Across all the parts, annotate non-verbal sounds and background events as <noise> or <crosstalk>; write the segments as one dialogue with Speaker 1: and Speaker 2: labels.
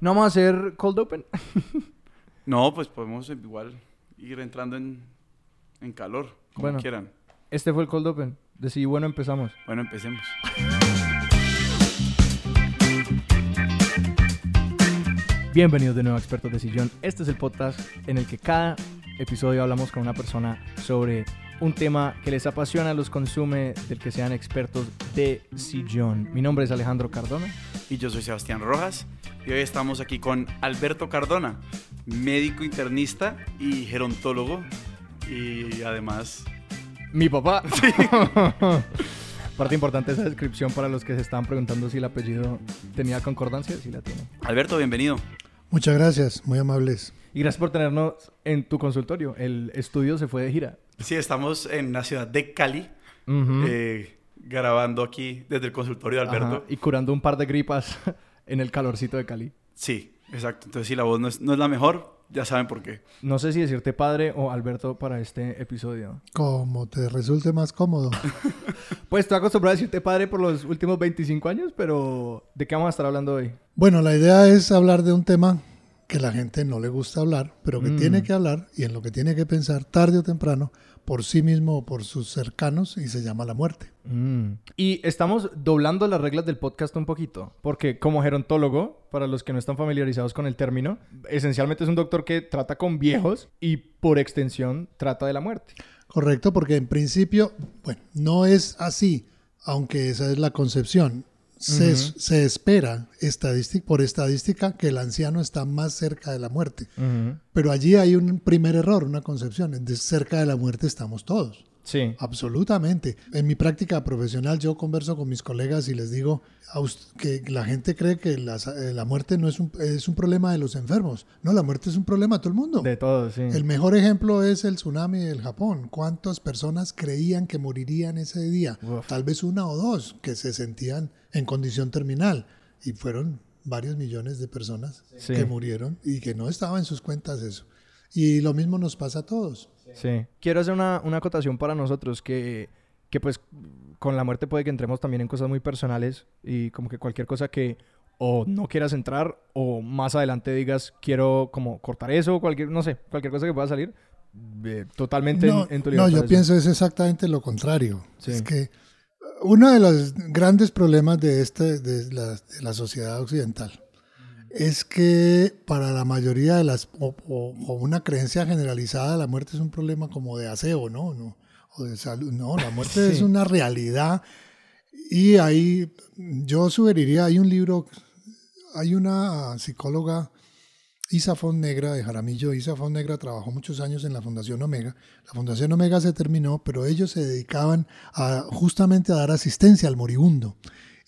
Speaker 1: ¿No vamos a hacer cold open? <laughs>
Speaker 2: No, pues podemos igual ir entrando en, en calor, como
Speaker 1: Bueno.
Speaker 2: quieran.
Speaker 1: Este fue el cold open. Decidí, bueno, empezamos.
Speaker 2: Bueno, empecemos.
Speaker 1: Bienvenidos de nuevo a Expertos de Sillón. Este es el podcast en el que cada episodio hablamos con una persona sobre un tema que les apasiona, los consume, del que sean expertos de sillón. Mi nombre es Alejandro Cardona.
Speaker 2: Y yo soy Sebastián Rojas y hoy estamos aquí con Alberto Cardona, médico internista y gerontólogo y además...
Speaker 1: Mi papá. <laughs> <laughs> Parte importante de esa descripción para los que se estaban preguntando si el apellido tenía concordancia. Sí la tiene.
Speaker 2: Alberto, bienvenido.
Speaker 3: Muchas gracias, muy amables.
Speaker 1: Y gracias por tenernos en tu consultorio. El estudio se fue de gira.
Speaker 2: Sí, estamos en la ciudad de Cali, eh, grabando aquí desde el consultorio de Alberto.
Speaker 1: Ajá, Y curando un par de gripas <laughs> en el calorcito de Cali.
Speaker 2: Sí, exacto. Entonces, si la voz no es, no es la mejor, ya saben por qué.
Speaker 1: No sé si decirte padre o Alberto para este episodio.
Speaker 3: Como te resulte más cómodo. <laughs>
Speaker 1: Pues estoy acostumbrado a decirte padre por los últimos 25 años, pero ¿de qué vamos a estar hablando hoy?
Speaker 3: Bueno, la idea es hablar de un tema que la gente no le gusta hablar, pero que
Speaker 1: Mm.
Speaker 3: tiene que hablar y en lo que tiene que pensar tarde o temprano por sí mismo o por sus cercanos y se llama la muerte.
Speaker 1: Mm. Y estamos doblando las reglas del podcast un poquito, porque como gerontólogo, para los que no están familiarizados con el término, esencialmente es un doctor que trata con viejos y por extensión trata de la muerte.
Speaker 3: Correcto, porque en principio, bueno, no es así, aunque esa es la concepción. Se, se espera estadística, por estadística que el anciano está más cerca de la muerte. Pero allí hay un primer error, una concepción. De cerca de la muerte estamos todos.
Speaker 1: Sí.
Speaker 3: Absolutamente. En mi práctica profesional yo converso con mis colegas y les digo que la gente cree que la, eh, la muerte no es un, es un problema de los enfermos. No, la muerte es un problema de todo el mundo.
Speaker 1: De todo, sí.
Speaker 3: El mejor ejemplo es el tsunami del Japón. ¿Cuántas personas creían que morirían ese día?
Speaker 1: Uf.
Speaker 3: Tal vez una o dos que se sentían en condición terminal. Y fueron varios millones de personas
Speaker 1: Sí.
Speaker 3: que murieron y que no estaba en sus cuentas eso. Y lo mismo nos pasa a todos.
Speaker 1: Sí. Quiero hacer una, una acotación para nosotros que, que pues con la muerte puede que entremos también en cosas muy personales y como que cualquier cosa que o no quieras entrar o más adelante digas quiero como cortar eso, cualquier, no sé, cualquier cosa que pueda salir, eh, totalmente
Speaker 3: No,
Speaker 1: en, en tu
Speaker 3: no,
Speaker 1: libertad.
Speaker 3: yo
Speaker 1: eso.
Speaker 3: pienso es exactamente lo contrario.
Speaker 1: Sí.
Speaker 3: Es que uno de los grandes problemas de, este, de, la, de la sociedad occidental es que para la mayoría de las, o, o- o una creencia generalizada, la muerte es un problema como de aseo, ¿no? no o de salud. No, la muerte es <laughs> una realidad. Y ahí yo sugeriría, hay un libro, hay una psicóloga, Isa Negra de Jaramillo. Isa Negra trabajó muchos años en la Fundación Omega. La Fundación Omega se terminó, pero ellos se dedicaban a, justamente a dar asistencia al moribundo.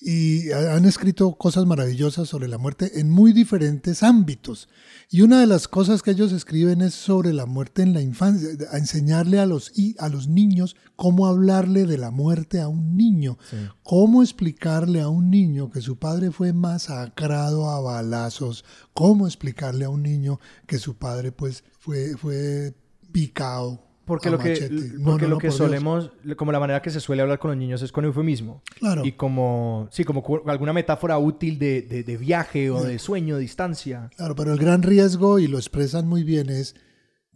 Speaker 3: Y ha- han escrito cosas maravillosas sobre la muerte en muy diferentes ámbitos. Y una de las cosas que ellos escriben es sobre la muerte en la infancia, a enseñarle a los, a los niños cómo hablarle de la muerte a un niño.
Speaker 1: Sí.
Speaker 3: ¿Cómo explicarle a un niño que su padre fue masacrado a balazos? ¿Cómo explicarle a un niño que su padre pues fue, fue picado?
Speaker 1: Porque
Speaker 3: a
Speaker 1: lo que,
Speaker 3: machete?
Speaker 1: porque
Speaker 3: No, no,
Speaker 1: lo
Speaker 3: no,
Speaker 1: que
Speaker 3: Dios.
Speaker 1: solemos, como la manera que se suele hablar con los niños es con eufemismo.
Speaker 3: Claro.
Speaker 1: Y como, sí, como alguna metáfora útil de, de, de viaje o de sueño, distancia.
Speaker 3: Claro, pero el gran riesgo, y lo expresan muy bien, es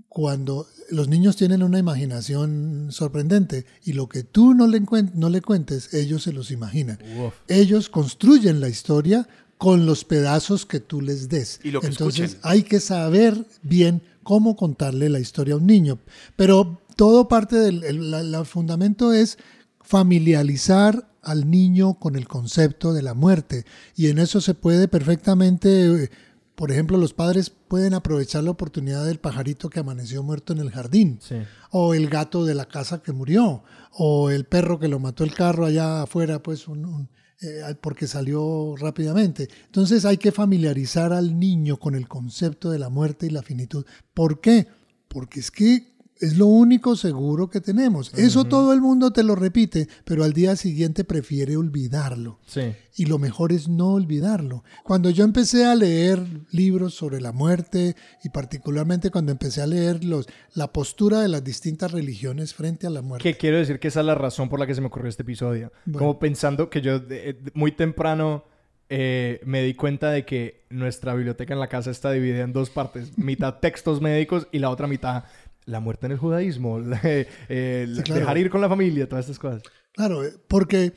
Speaker 3: cuando los niños tienen una imaginación sorprendente y lo que tú no le, no le cuentes, ellos se los imaginan.
Speaker 1: Uf.
Speaker 3: Ellos construyen la historia con los pedazos que tú les des.
Speaker 2: Y lo que
Speaker 3: Entonces
Speaker 2: escuchen.
Speaker 3: hay que saber bien cómo contarle la historia a un niño. Pero todo parte del el, fundamento es familiarizar al niño con el concepto de la muerte. Y en eso se puede perfectamente, eh, por ejemplo, los padres pueden aprovechar la oportunidad del pajarito que amaneció muerto en el jardín
Speaker 1: Sí.
Speaker 3: o el gato de la casa que murió, o el perro que lo mató el carro allá afuera, pues un- un, eh, porque salió rápidamente. Entonces hay que familiarizar al niño con el concepto de la muerte y la finitud. ¿Por qué? Porque es que es lo único seguro que tenemos. Eso todo el mundo te lo repite, pero al día siguiente prefiere olvidarlo.
Speaker 1: Sí.
Speaker 3: Y lo mejor es no olvidarlo. Cuando yo empecé a leer libros sobre la muerte y particularmente cuando empecé a leer los, la postura de las distintas religiones frente a la muerte.
Speaker 1: Que quiero decir que esa es la razón por la que se me ocurrió este episodio.
Speaker 3: Bueno.
Speaker 1: Como pensando que yo de- de- muy temprano eh, me di cuenta de que nuestra biblioteca en la casa está dividida en dos partes. Mitad textos médicos y la otra mitad la muerte en el judaísmo, <laughs> eh, dejar ir con la familia, todas estas cosas.
Speaker 3: Claro, eh, porque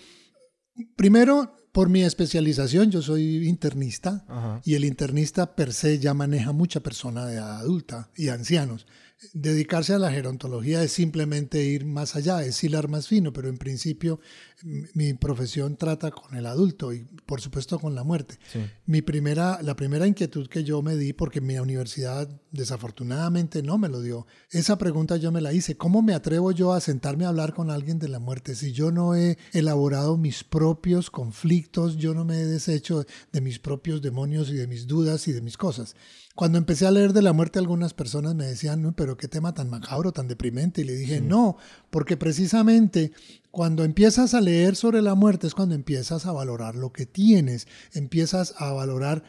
Speaker 3: primero, por mi especialización, yo soy internista y el internista per se ya maneja mucha persona de adulta y ancianos. Dedicarse a la gerontología es simplemente ir más allá, es hilar más fino, pero en principio mi profesión trata con el adulto y por supuesto con la muerte. Mi primera, la primera inquietud que yo me di, porque mi universidad desafortunadamente no me lo dio, esa pregunta yo me la hice, ¿cómo me atrevo yo a sentarme a hablar con alguien de la muerte si yo no he elaborado mis propios conflictos, yo no me he deshecho de mis propios demonios y de mis dudas y de mis cosas? Cuando empecé a leer de la muerte, algunas personas me decían, no, pero qué tema tan macabro, tan deprimente. Y le dije, no, porque precisamente cuando empiezas a leer sobre la muerte es cuando empiezas a valorar lo que tienes, empiezas a valorar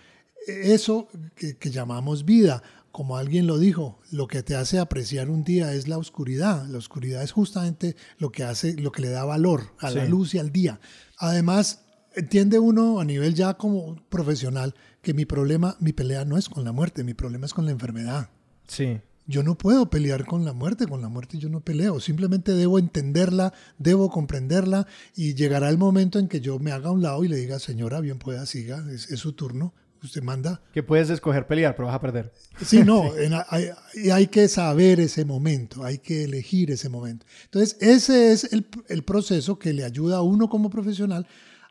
Speaker 3: eso que, llamamos vida. Como alguien lo dijo, lo que te hace apreciar un día es la oscuridad. La oscuridad es justamente lo que hace, lo que le da valor a la luz y al día. Además, entiende uno a nivel ya como profesional que mi problema, mi pelea no es con la muerte, mi problema es con la enfermedad.
Speaker 1: Sí.
Speaker 3: Yo no puedo pelear con la muerte, con la muerte yo no peleo, simplemente debo entenderla, debo comprenderla y llegará el momento en que yo me haga a un lado y le diga, señora, bien pueda, siga, es, su turno, usted manda.
Speaker 1: Que puedes escoger pelear, pero vas a perder.
Speaker 3: Sí, no, <laughs> hay, hay, que saber ese momento, hay que elegir ese momento. Entonces, ese es el, el proceso que le ayuda a uno como profesional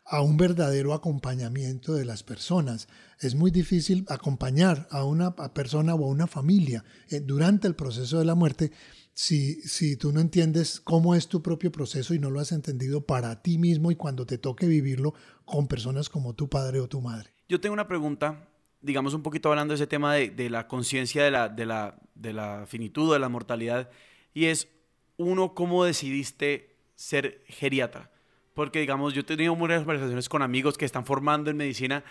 Speaker 3: a un verdadero acompañamiento de las personas. Es muy difícil acompañar a una persona o a una familia eh, durante el proceso de la muerte si, si tú no entiendes cómo es tu propio proceso y no lo has entendido para ti mismo y cuando te toque vivirlo con personas como tu padre o tu madre.
Speaker 2: Yo tengo una pregunta, digamos un poquito hablando de ese tema de, la conciencia de la, de, la, de la finitud, de la mortalidad, y es uno, ¿cómo decidiste ser geriatra? Porque, digamos, yo he tenido muchas conversaciones con amigos que están formando en medicina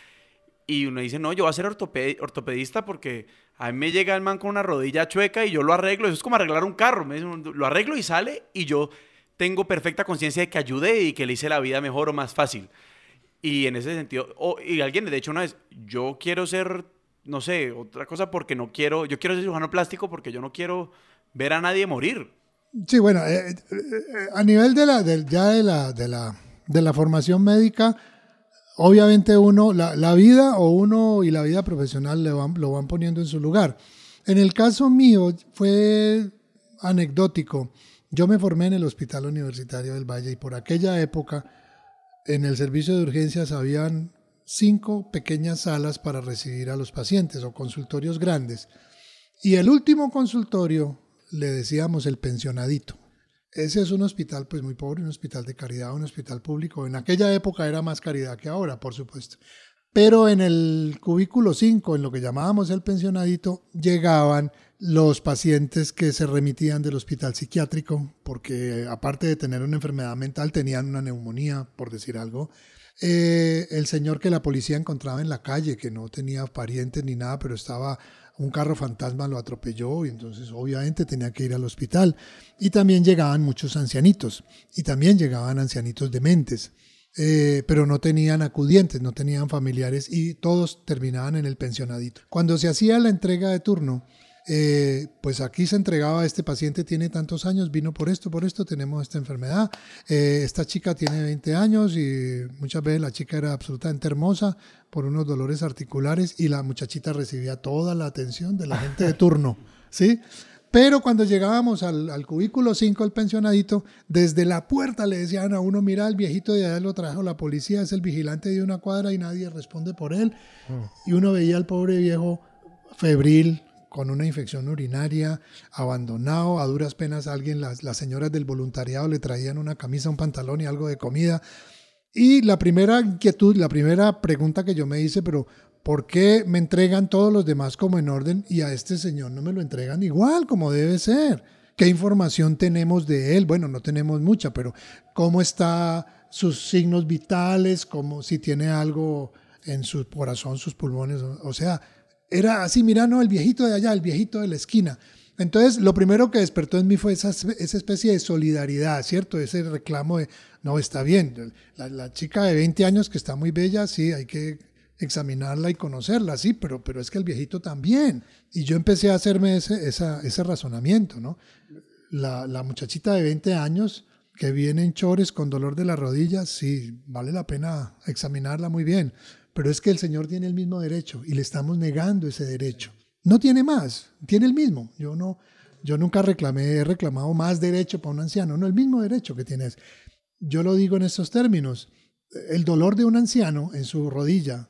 Speaker 2: y uno dice, no, yo voy a ser ortopedista porque a mí me llega el man con una rodilla chueca y yo lo arreglo. Eso es como arreglar un carro. lo arreglo y sale y yo tengo perfecta conciencia de que ayude y que le hice la vida mejor o más fácil. Y en ese sentido, y alguien, de hecho, una vez, yo quiero ser, no sé, otra cosa porque no quiero, yo quiero ser cirujano plástico porque yo no quiero ver a nadie morir.
Speaker 3: Sí, bueno, eh, eh, a nivel de la, ya de la, de, la, de la formación médica, obviamente uno, la, vida o uno y la vida profesional le van, lo van poniendo en su lugar. En el caso mío fue anecdótico. Yo me formé en el Hospital Universitario del Valle y por aquella época en el servicio de urgencias habían cinco pequeñas salas para recibir a los pacientes o consultorios grandes. Y el último consultorio le decíamos el pensionadito. Ese es un hospital pues muy pobre, un hospital de caridad, un hospital público. En aquella época era más caridad que ahora, por supuesto. Pero en el cubículo 5, en lo que llamábamos el pensionadito, llegaban los pacientes que se remitían del hospital psiquiátrico, porque aparte de tener una enfermedad mental, tenían una neumonía, por decir algo. Eh, el señor que la policía encontraba en la calle, que no tenía parientes ni nada, pero estaba un carro fantasma lo atropelló y entonces obviamente tenía que ir al hospital. Y también llegaban muchos ancianitos y también llegaban ancianitos dementes, eh, pero no tenían acudientes, no tenían familiares y todos terminaban en el pensionadito. Cuando se hacía la entrega de turno, eh, pues aquí se entregaba, este paciente tiene tantos años, vino por esto, por esto, tenemos esta enfermedad, eh, esta chica tiene 20 años y muchas veces la chica era absolutamente hermosa por unos dolores articulares y la muchachita recibía toda la atención de la gente de turno, <laughs> ¿sí? Pero cuando llegábamos al, cubículo 5, el pensionadito, desde la puerta le decían a uno, mira, el viejito de allá lo trajo la policía, es el vigilante de una cuadra y nadie responde por él. Mm. Y uno veía al pobre viejo febril, con una infección urinaria, abandonado, a duras penas alguien, las, las señoras del voluntariado le traían una camisa, un pantalón y algo de comida. Y la primera inquietud, la primera pregunta que yo me hice, pero ¿por qué me entregan todos los demás como en orden y a este señor no me lo entregan igual como debe ser? ¿Qué información tenemos de él? Bueno, no tenemos mucha, pero ¿cómo está sus signos vitales? ¿Cómo si tiene algo en su corazón, sus pulmones? O sea, era así, mira, no, el viejito de allá, el viejito de la esquina. Entonces, lo primero que despertó en mí fue esa, esa especie de solidaridad, ¿cierto? Ese reclamo de, no, está bien, la, chica de 20 años que está muy bella, sí, hay que examinarla y conocerla, sí, pero, pero es que el viejito también. Y yo empecé a hacerme ese, ese razonamiento, ¿no? La, la, muchachita de 20 años que viene en chores con dolor de las rodillas, sí, vale la pena examinarla muy bien, pero es que el Señor tiene el mismo derecho y le estamos negando ese derecho. No tiene más, tiene el mismo. Yo no, yo nunca reclamé, he reclamado más derecho para un anciano, no el mismo derecho que tienes. Yo lo digo en estos términos. El dolor de un anciano en su rodilla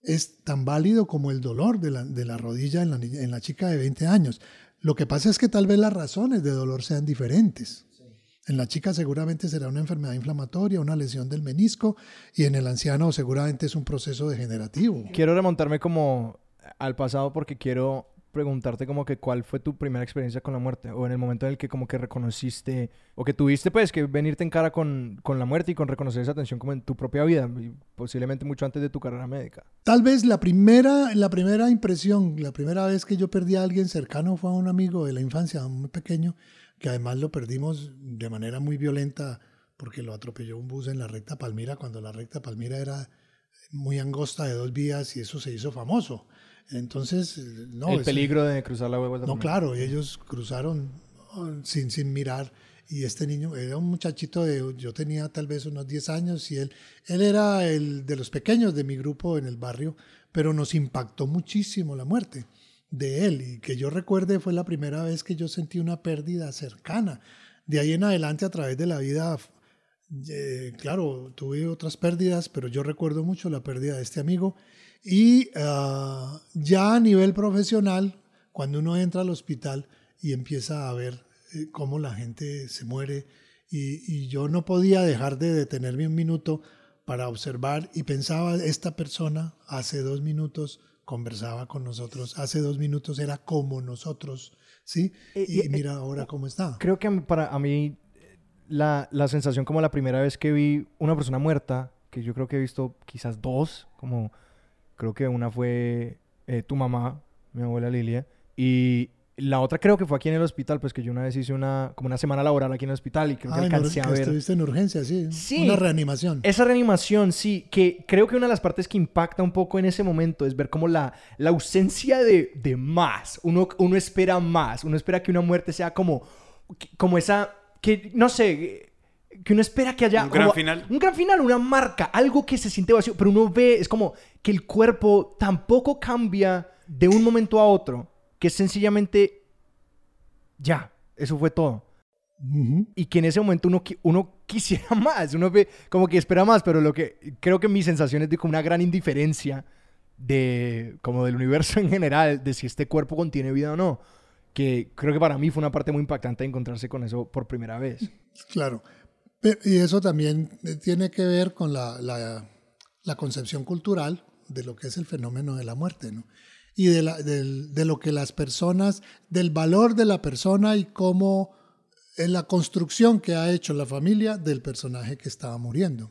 Speaker 3: es tan válido como el dolor de la, de la rodilla en la, en la, chica de 20 años. Lo que pasa es que tal vez las razones de dolor sean diferentes. En la chica seguramente será una enfermedad inflamatoria, una lesión del menisco, y en el anciano seguramente es un proceso degenerativo.
Speaker 1: Quiero remontarme como al pasado porque quiero preguntarte como que cuál fue tu primera experiencia con la muerte o en el momento en el que como que reconociste o que tuviste pues que venirte en cara con, con la muerte y con reconocer esa atención como en tu propia vida y posiblemente mucho antes de tu carrera médica.
Speaker 3: Tal vez la primera, la primera impresión, la primera vez que yo perdí a alguien cercano fue a un amigo de la infancia, muy pequeño, que además lo perdimos de manera muy violenta porque lo atropelló un bus en la recta Palmira cuando la recta Palmira era muy angosta de dos vías y eso se hizo famoso. Entonces, no.
Speaker 1: El peligro de cruzar la hueva.
Speaker 3: No, claro, ellos cruzaron oh, sin, sin mirar. Y este niño era un muchachito de, yo tenía tal vez unos 10 años y él, él era el de los pequeños de mi grupo en el barrio, pero nos impactó muchísimo la muerte de él. Y que yo recuerde fue la primera vez que yo sentí una pérdida cercana. De ahí en adelante, a través de la vida, eh, claro, tuve otras pérdidas, pero yo recuerdo mucho la pérdida de este amigo y ah, ya a nivel profesional, cuando uno entra al hospital y empieza a ver eh, cómo la gente se muere, y, yo no podía dejar de detenerme un minuto para observar y pensaba, esta persona hace dos minutos conversaba con nosotros, hace dos minutos era como nosotros, ¿sí? Eh, y, mira eh, ahora cómo está.
Speaker 1: Creo que para a mí la, la sensación como la primera vez que vi una persona muerta, que yo creo que he visto quizás dos, como Creo que una fue eh, tu mamá, mi abuela Lilia. Y la otra creo que fue aquí en el hospital, pues que yo una vez hice una, como una semana laboral aquí en el hospital y creo que ah, alcancé a ver.
Speaker 3: Estuviste en urgencia, sí. Sí. Una reanimación.
Speaker 1: Esa reanimación, sí. Que creo que una de las partes que impacta un poco en ese momento es ver como la, la ausencia de, de más. Uno, uno espera más. Uno espera que una muerte sea como, como esa, que no sé que uno espera que haya
Speaker 2: un gran final.
Speaker 1: Un gran final, una marca, algo que se siente vacío, pero uno ve, es como que el cuerpo tampoco cambia de un momento a otro, que sencillamente ya, eso fue todo. Y que en ese momento uno, uno <laughs> quisiera más, uno ve como que espera más, pero lo que creo que mi sensación es de como una gran indiferencia de como del universo <laughs> en general, de si este cuerpo contiene vida o no, que creo que para mí fue una parte muy impactante encontrarse con eso por primera vez.
Speaker 3: Claro, y eso también eh, tiene que ver con la, la, concepción cultural de lo que es el fenómeno de la muerte, ¿no? Y de, la, de, lo que las personas, del valor de la persona y cómo es la construcción que ha hecho la familia del personaje que estaba muriendo.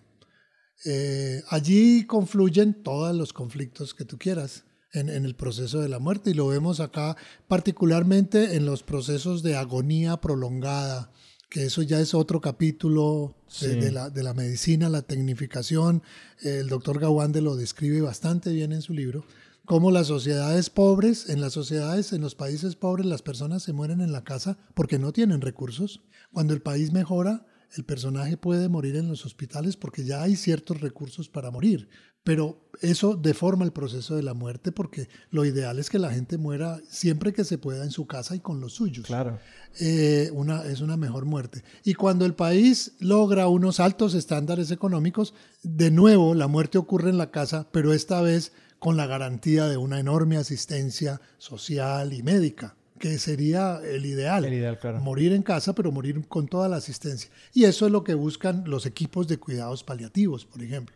Speaker 3: Eh, allí confluyen todos los conflictos que tú quieras en, en, el proceso de la muerte y lo vemos acá particularmente en los procesos de agonía prolongada, que eso ya es otro capítulo de, la, de, la, medicina, la tecnificación. El doctor Gawande lo describe bastante bien en su libro, cómo las sociedades pobres, en las sociedades, en los países pobres, las personas se mueren en la casa porque no tienen recursos. Cuando el país mejora, el personaje puede morir en los hospitales porque ya hay ciertos recursos para morir. Pero eso deforma el proceso de la muerte porque lo ideal es que la gente muera siempre que se pueda en su casa y con los suyos.
Speaker 1: Claro.
Speaker 3: Eh, una, es una mejor muerte. Y cuando el país logra unos altos estándares económicos, de nuevo la muerte ocurre en la casa, pero esta vez con la garantía de una enorme asistencia social y médica que sería el ideal.
Speaker 1: El ideal, claro.
Speaker 3: Morir en casa, pero morir con toda la asistencia. Y eso es lo que buscan los equipos de cuidados paliativos, por ejemplo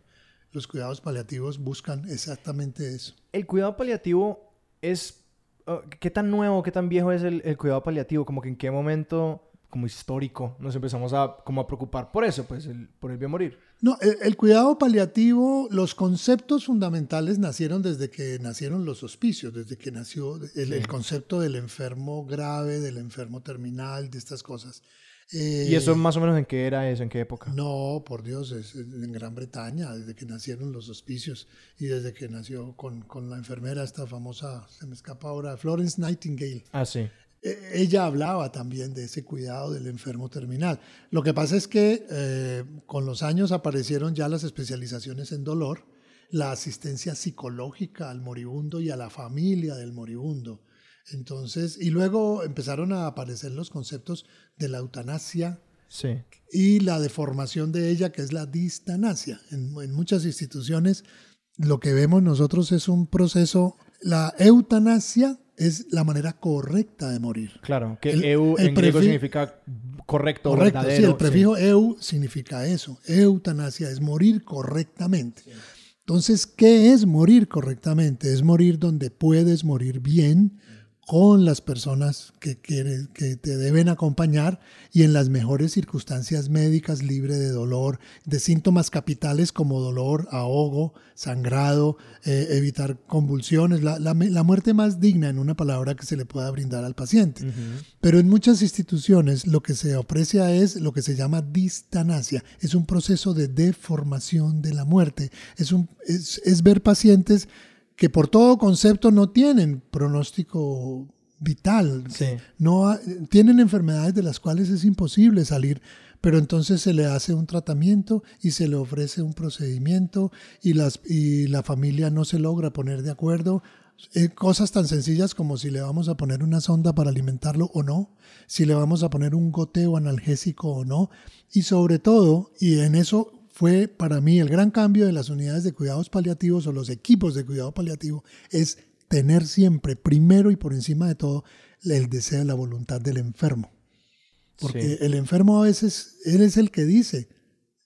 Speaker 3: los cuidados paliativos buscan exactamente eso.
Speaker 1: El cuidado paliativo es... Oh, ¿Qué tan nuevo, qué tan viejo es el, cuidado paliativo? Como que en qué momento como histórico nos empezamos a, como a preocupar por eso, pues por el bien morir.
Speaker 3: No, el, cuidado paliativo, los conceptos fundamentales nacieron desde que nacieron los hospicios, desde que nació el, el, concepto del enfermo grave, del enfermo terminal, de estas cosas.
Speaker 1: ¿Y eso
Speaker 3: Eh,
Speaker 1: más o menos en qué era eso? ¿En qué época?
Speaker 3: No, por Dios, es en Gran Bretaña, desde que nacieron los hospicios y desde que nació con, con la enfermera esta famosa, se me escapa ahora, Florence Nightingale.
Speaker 1: Ah, sí.
Speaker 3: Eh, ella hablaba también de ese cuidado del enfermo terminal. Lo que pasa es que eh, con los años aparecieron ya las especializaciones en dolor, la asistencia psicológica al moribundo y a la familia del moribundo. Entonces, y luego empezaron a aparecer los conceptos de la eutanasia
Speaker 1: Sí.
Speaker 3: y la deformación de ella, que es la distanasia. En, en muchas instituciones lo que vemos nosotros es un proceso, la eutanasia es la manera correcta de morir.
Speaker 1: Claro, que
Speaker 3: El-
Speaker 1: eu
Speaker 3: el
Speaker 1: en griego significa correcto,
Speaker 3: Correcto, sí,
Speaker 1: verdadero.
Speaker 3: el prefijo eu significa eso. Eutanasia es morir correctamente. Entonces, ¿qué es morir correctamente? Es morir donde puedes morir bien con las personas que, que te deben acompañar y en las mejores circunstancias médicas, libre de dolor, de síntomas capitales como dolor, ahogo, sangrado, eh, evitar convulsiones, la, la muerte más digna en una palabra que se le pueda brindar al paciente. Pero en muchas instituciones lo que se aprecia es lo que se llama distanasia. Es un proceso de deformación de la muerte. Es, un, es, es ver pacientes que por todo concepto no tienen pronóstico vital.
Speaker 1: Sí.
Speaker 3: No ha- tienen enfermedades de las cuales es imposible salir, pero entonces se le hace un tratamiento y se le ofrece un procedimiento y, las, y la familia no se logra poner de acuerdo. Eh, cosas tan sencillas como si le vamos a poner una sonda para alimentarlo o no, si le vamos a poner un goteo analgésico o no, y sobre todo, y en eso fue para mí el gran cambio de las unidades de cuidados paliativos o los equipos de cuidado paliativo, es tener siempre, primero y por encima de todo, el deseo, la voluntad del enfermo. Porque
Speaker 1: Sí.
Speaker 3: el enfermo a veces, él es el que dice,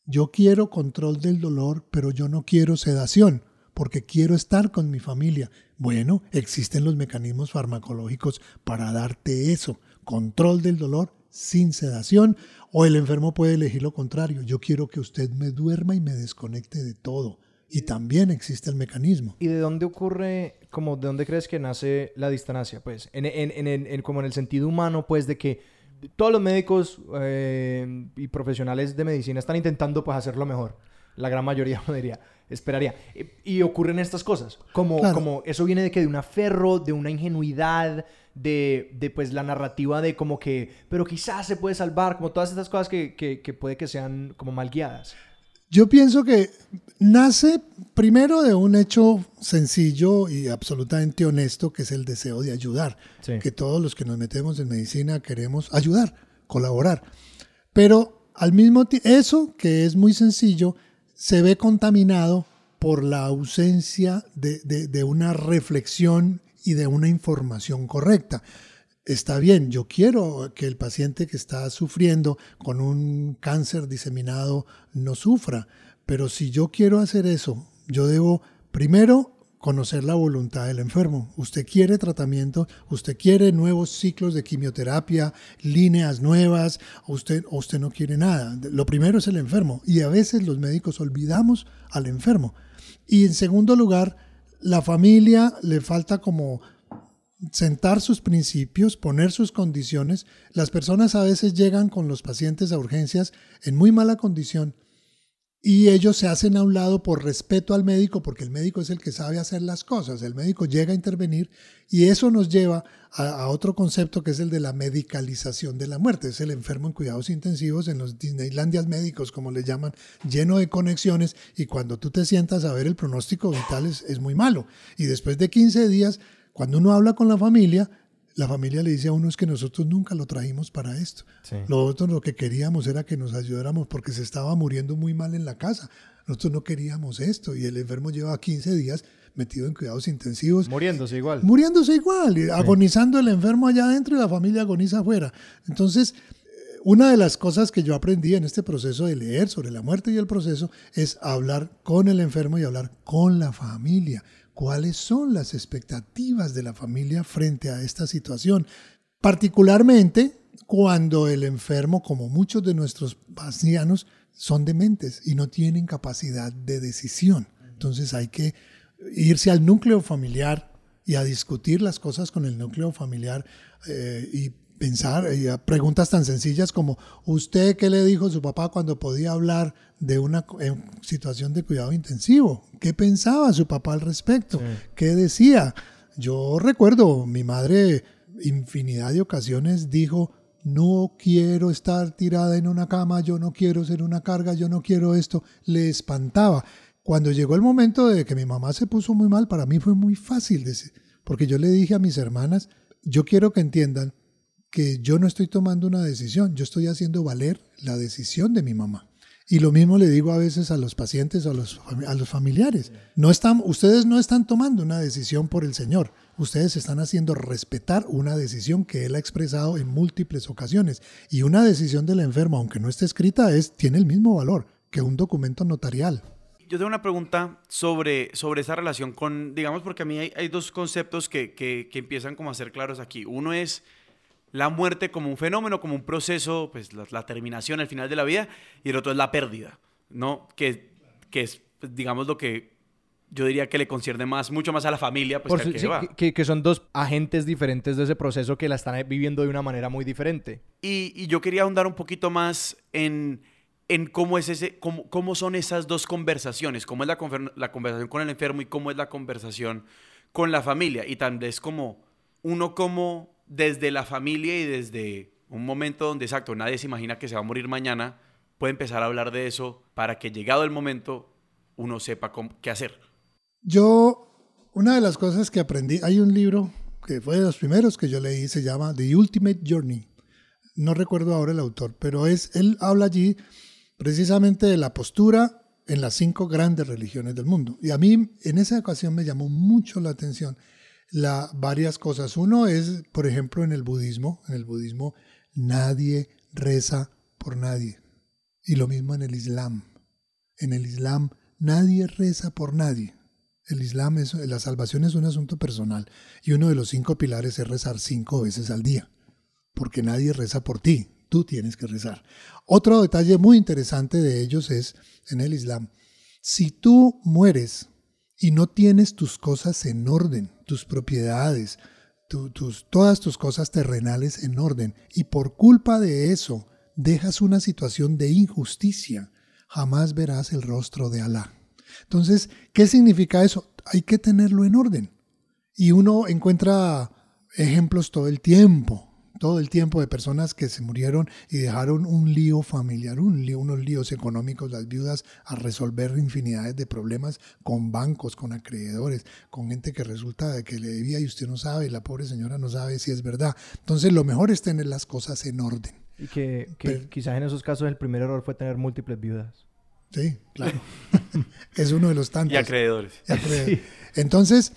Speaker 3: yo quiero control del dolor, pero yo no quiero sedación, porque quiero estar con mi familia. Bueno, existen los mecanismos farmacológicos para darte eso, control del dolor sin sedación, o el enfermo puede elegir lo contrario, yo quiero que usted me duerma y me desconecte de todo. Y también existe el mecanismo.
Speaker 1: ¿Y de dónde ocurre, como de dónde crees que nace la distanasia? Pues, en, en- en- en- en- como en el sentido humano, pues, de que todos los médicos eh, y profesionales de medicina están intentando, pues, hacerlo mejor. La gran mayoría, <laughs> diría, esperaría. Y, y ocurren estas cosas. Como,
Speaker 3: Claro.
Speaker 1: como eso viene de que de un aferro, de una ingenuidad, de, de, pues, la narrativa de como que, pero quizás se puede salvar, como todas estas cosas que, que, que puede que sean como mal guiadas.
Speaker 3: Yo pienso que nace primero de un hecho sencillo y absolutamente honesto, que es el deseo de ayudar.
Speaker 1: Sí.
Speaker 3: Que todos los que nos metemos en medicina queremos ayudar, colaborar. Pero al mismo tiempo, eso que es muy sencillo, se ve contaminado por la ausencia de, de- de una reflexión y de una información correcta. Está bien, yo quiero que el paciente que está sufriendo con un cáncer diseminado no sufra, pero si yo quiero hacer eso, yo debo primero conocer la voluntad del enfermo. Usted quiere tratamiento, usted quiere nuevos ciclos de quimioterapia, líneas nuevas, usted, o usted no quiere nada. Lo primero es el enfermo y a veces los médicos olvidamos al enfermo. Y en segundo lugar, la familia le falta como sentar sus principios, poner sus condiciones. Las personas a veces llegan con los pacientes a urgencias en muy mala condición y ellos se hacen a un lado por respeto al médico, porque el médico es el que sabe hacer las cosas. El médico llega a intervenir y eso nos lleva a, otro concepto que es el de la medicalización de la muerte. Es el enfermo en cuidados intensivos, en los Disneylandias médicos, como le llaman, lleno de conexiones y cuando tú te sientas a ver el pronóstico vital es, es muy malo. Y después de 15 días, cuando uno habla con la familia, la familia le dice a uno es que nosotros nunca lo trajimos para esto.
Speaker 1: Sí.
Speaker 3: Nosotros lo que queríamos era que nos ayudáramos porque se estaba muriendo muy mal en la casa. Nosotros no queríamos esto y el enfermo lleva 15 días metido en cuidados intensivos,
Speaker 1: Muriéndose igual.
Speaker 3: muriéndose igual, y agonizando el enfermo allá adentro y la familia agoniza afuera. Entonces, una de las cosas que yo aprendí en este proceso de leer sobre la muerte y el proceso es hablar con el enfermo y hablar con la familia. ¿Cuáles son las expectativas de la familia frente a esta situación? Particularmente cuando el enfermo, como muchos de nuestros ancianos, son dementes y no tienen capacidad de decisión. Entonces hay que irse al núcleo familiar y a discutir las cosas con el núcleo familiar eh, y pensar, y preguntas tan sencillas como, ¿usted qué le dijo a su papá cuando podía hablar de una situación de cuidado intensivo? ¿Qué pensaba su papá al respecto? ¿Qué decía? Yo recuerdo, mi madre infinidad de ocasiones dijo, no quiero estar tirada en una cama, yo no quiero ser una carga, yo no quiero esto, le espantaba. Cuando llegó el momento de que mi mamá se puso muy mal, para mí fue muy fácil, porque yo le dije a mis hermanas, yo quiero que entiendan que yo no estoy tomando una decisión, yo estoy haciendo valer la decisión de mi mamá. Y lo mismo le digo a veces a los pacientes o a los, a los familiares. No están, ustedes no están tomando una decisión por el Señor. Ustedes están haciendo respetar una decisión que Él ha expresado en múltiples ocasiones. Y una decisión del enfermo, aunque no esté escrita, es, tiene el mismo valor que un documento notarial.
Speaker 2: Yo tengo una pregunta sobre, sobre esa relación con, digamos, porque a mí hay, hay dos conceptos que, que, que empiezan como a ser claros aquí. Uno es la muerte como un fenómeno, como un proceso, pues la, terminación al final de la vida, y el otro es la pérdida, ¿no? Que, que es, pues, digamos, lo que yo diría que le concierne más, mucho más a la familia, pues
Speaker 1: que, que, son dos agentes diferentes de ese proceso que la están viviendo de una manera muy diferente.
Speaker 2: Y, y yo quería ahondar un poquito más en, en cómo, es ese, cómo, cómo son esas dos conversaciones, cómo es la, la conversación con el enfermo y cómo es la conversación con la familia. Y tal vez como uno como desde la familia y desde un momento donde, exacto, nadie se imagina que se va a morir mañana, puede empezar a hablar de eso para que llegado el momento uno sepa qué hacer.
Speaker 3: Yo, una de las cosas que aprendí, hay un libro que fue de los primeros que yo leí, se llama The Ultimate Journey. No recuerdo ahora el autor, pero es, él habla allí precisamente de la postura en las cinco grandes religiones del mundo. Y a mí en esa ocasión me llamó mucho la atención la, varias cosas. Uno es, por ejemplo, en el budismo. En el budismo nadie reza por nadie. Y lo mismo en el Islam. En el Islam nadie reza por nadie. El Islam es, la salvación es un asunto personal y uno de los cinco pilares es rezar cinco veces al día, porque nadie reza por ti, tú tienes que rezar. Otro detalle muy interesante de ellos es en el Islam, si tú mueres y no tienes tus cosas en orden, tus propiedades, tus, todas tus cosas terrenales en orden, y por culpa de eso dejas una situación de injusticia, jamás verás el rostro de Alá. Entonces, ¿qué significa eso? Hay que tenerlo en orden. Y uno encuentra ejemplos todo el tiempo todo el tiempo de personas que se murieron y dejaron un lío familiar, un lío, unos líos económicos, las viudas a resolver infinidades de problemas con bancos, con acreedores, con gente que resulta de que le debía y usted no sabe, y la pobre señora no sabe si es verdad. Entonces lo mejor es tener las cosas en orden.
Speaker 1: Y que, quizás en esos casos el primer error fue tener múltiples viudas.
Speaker 3: Sí, claro. <laughs> es uno de los tantos.
Speaker 2: Y acreedores.
Speaker 3: Entonces,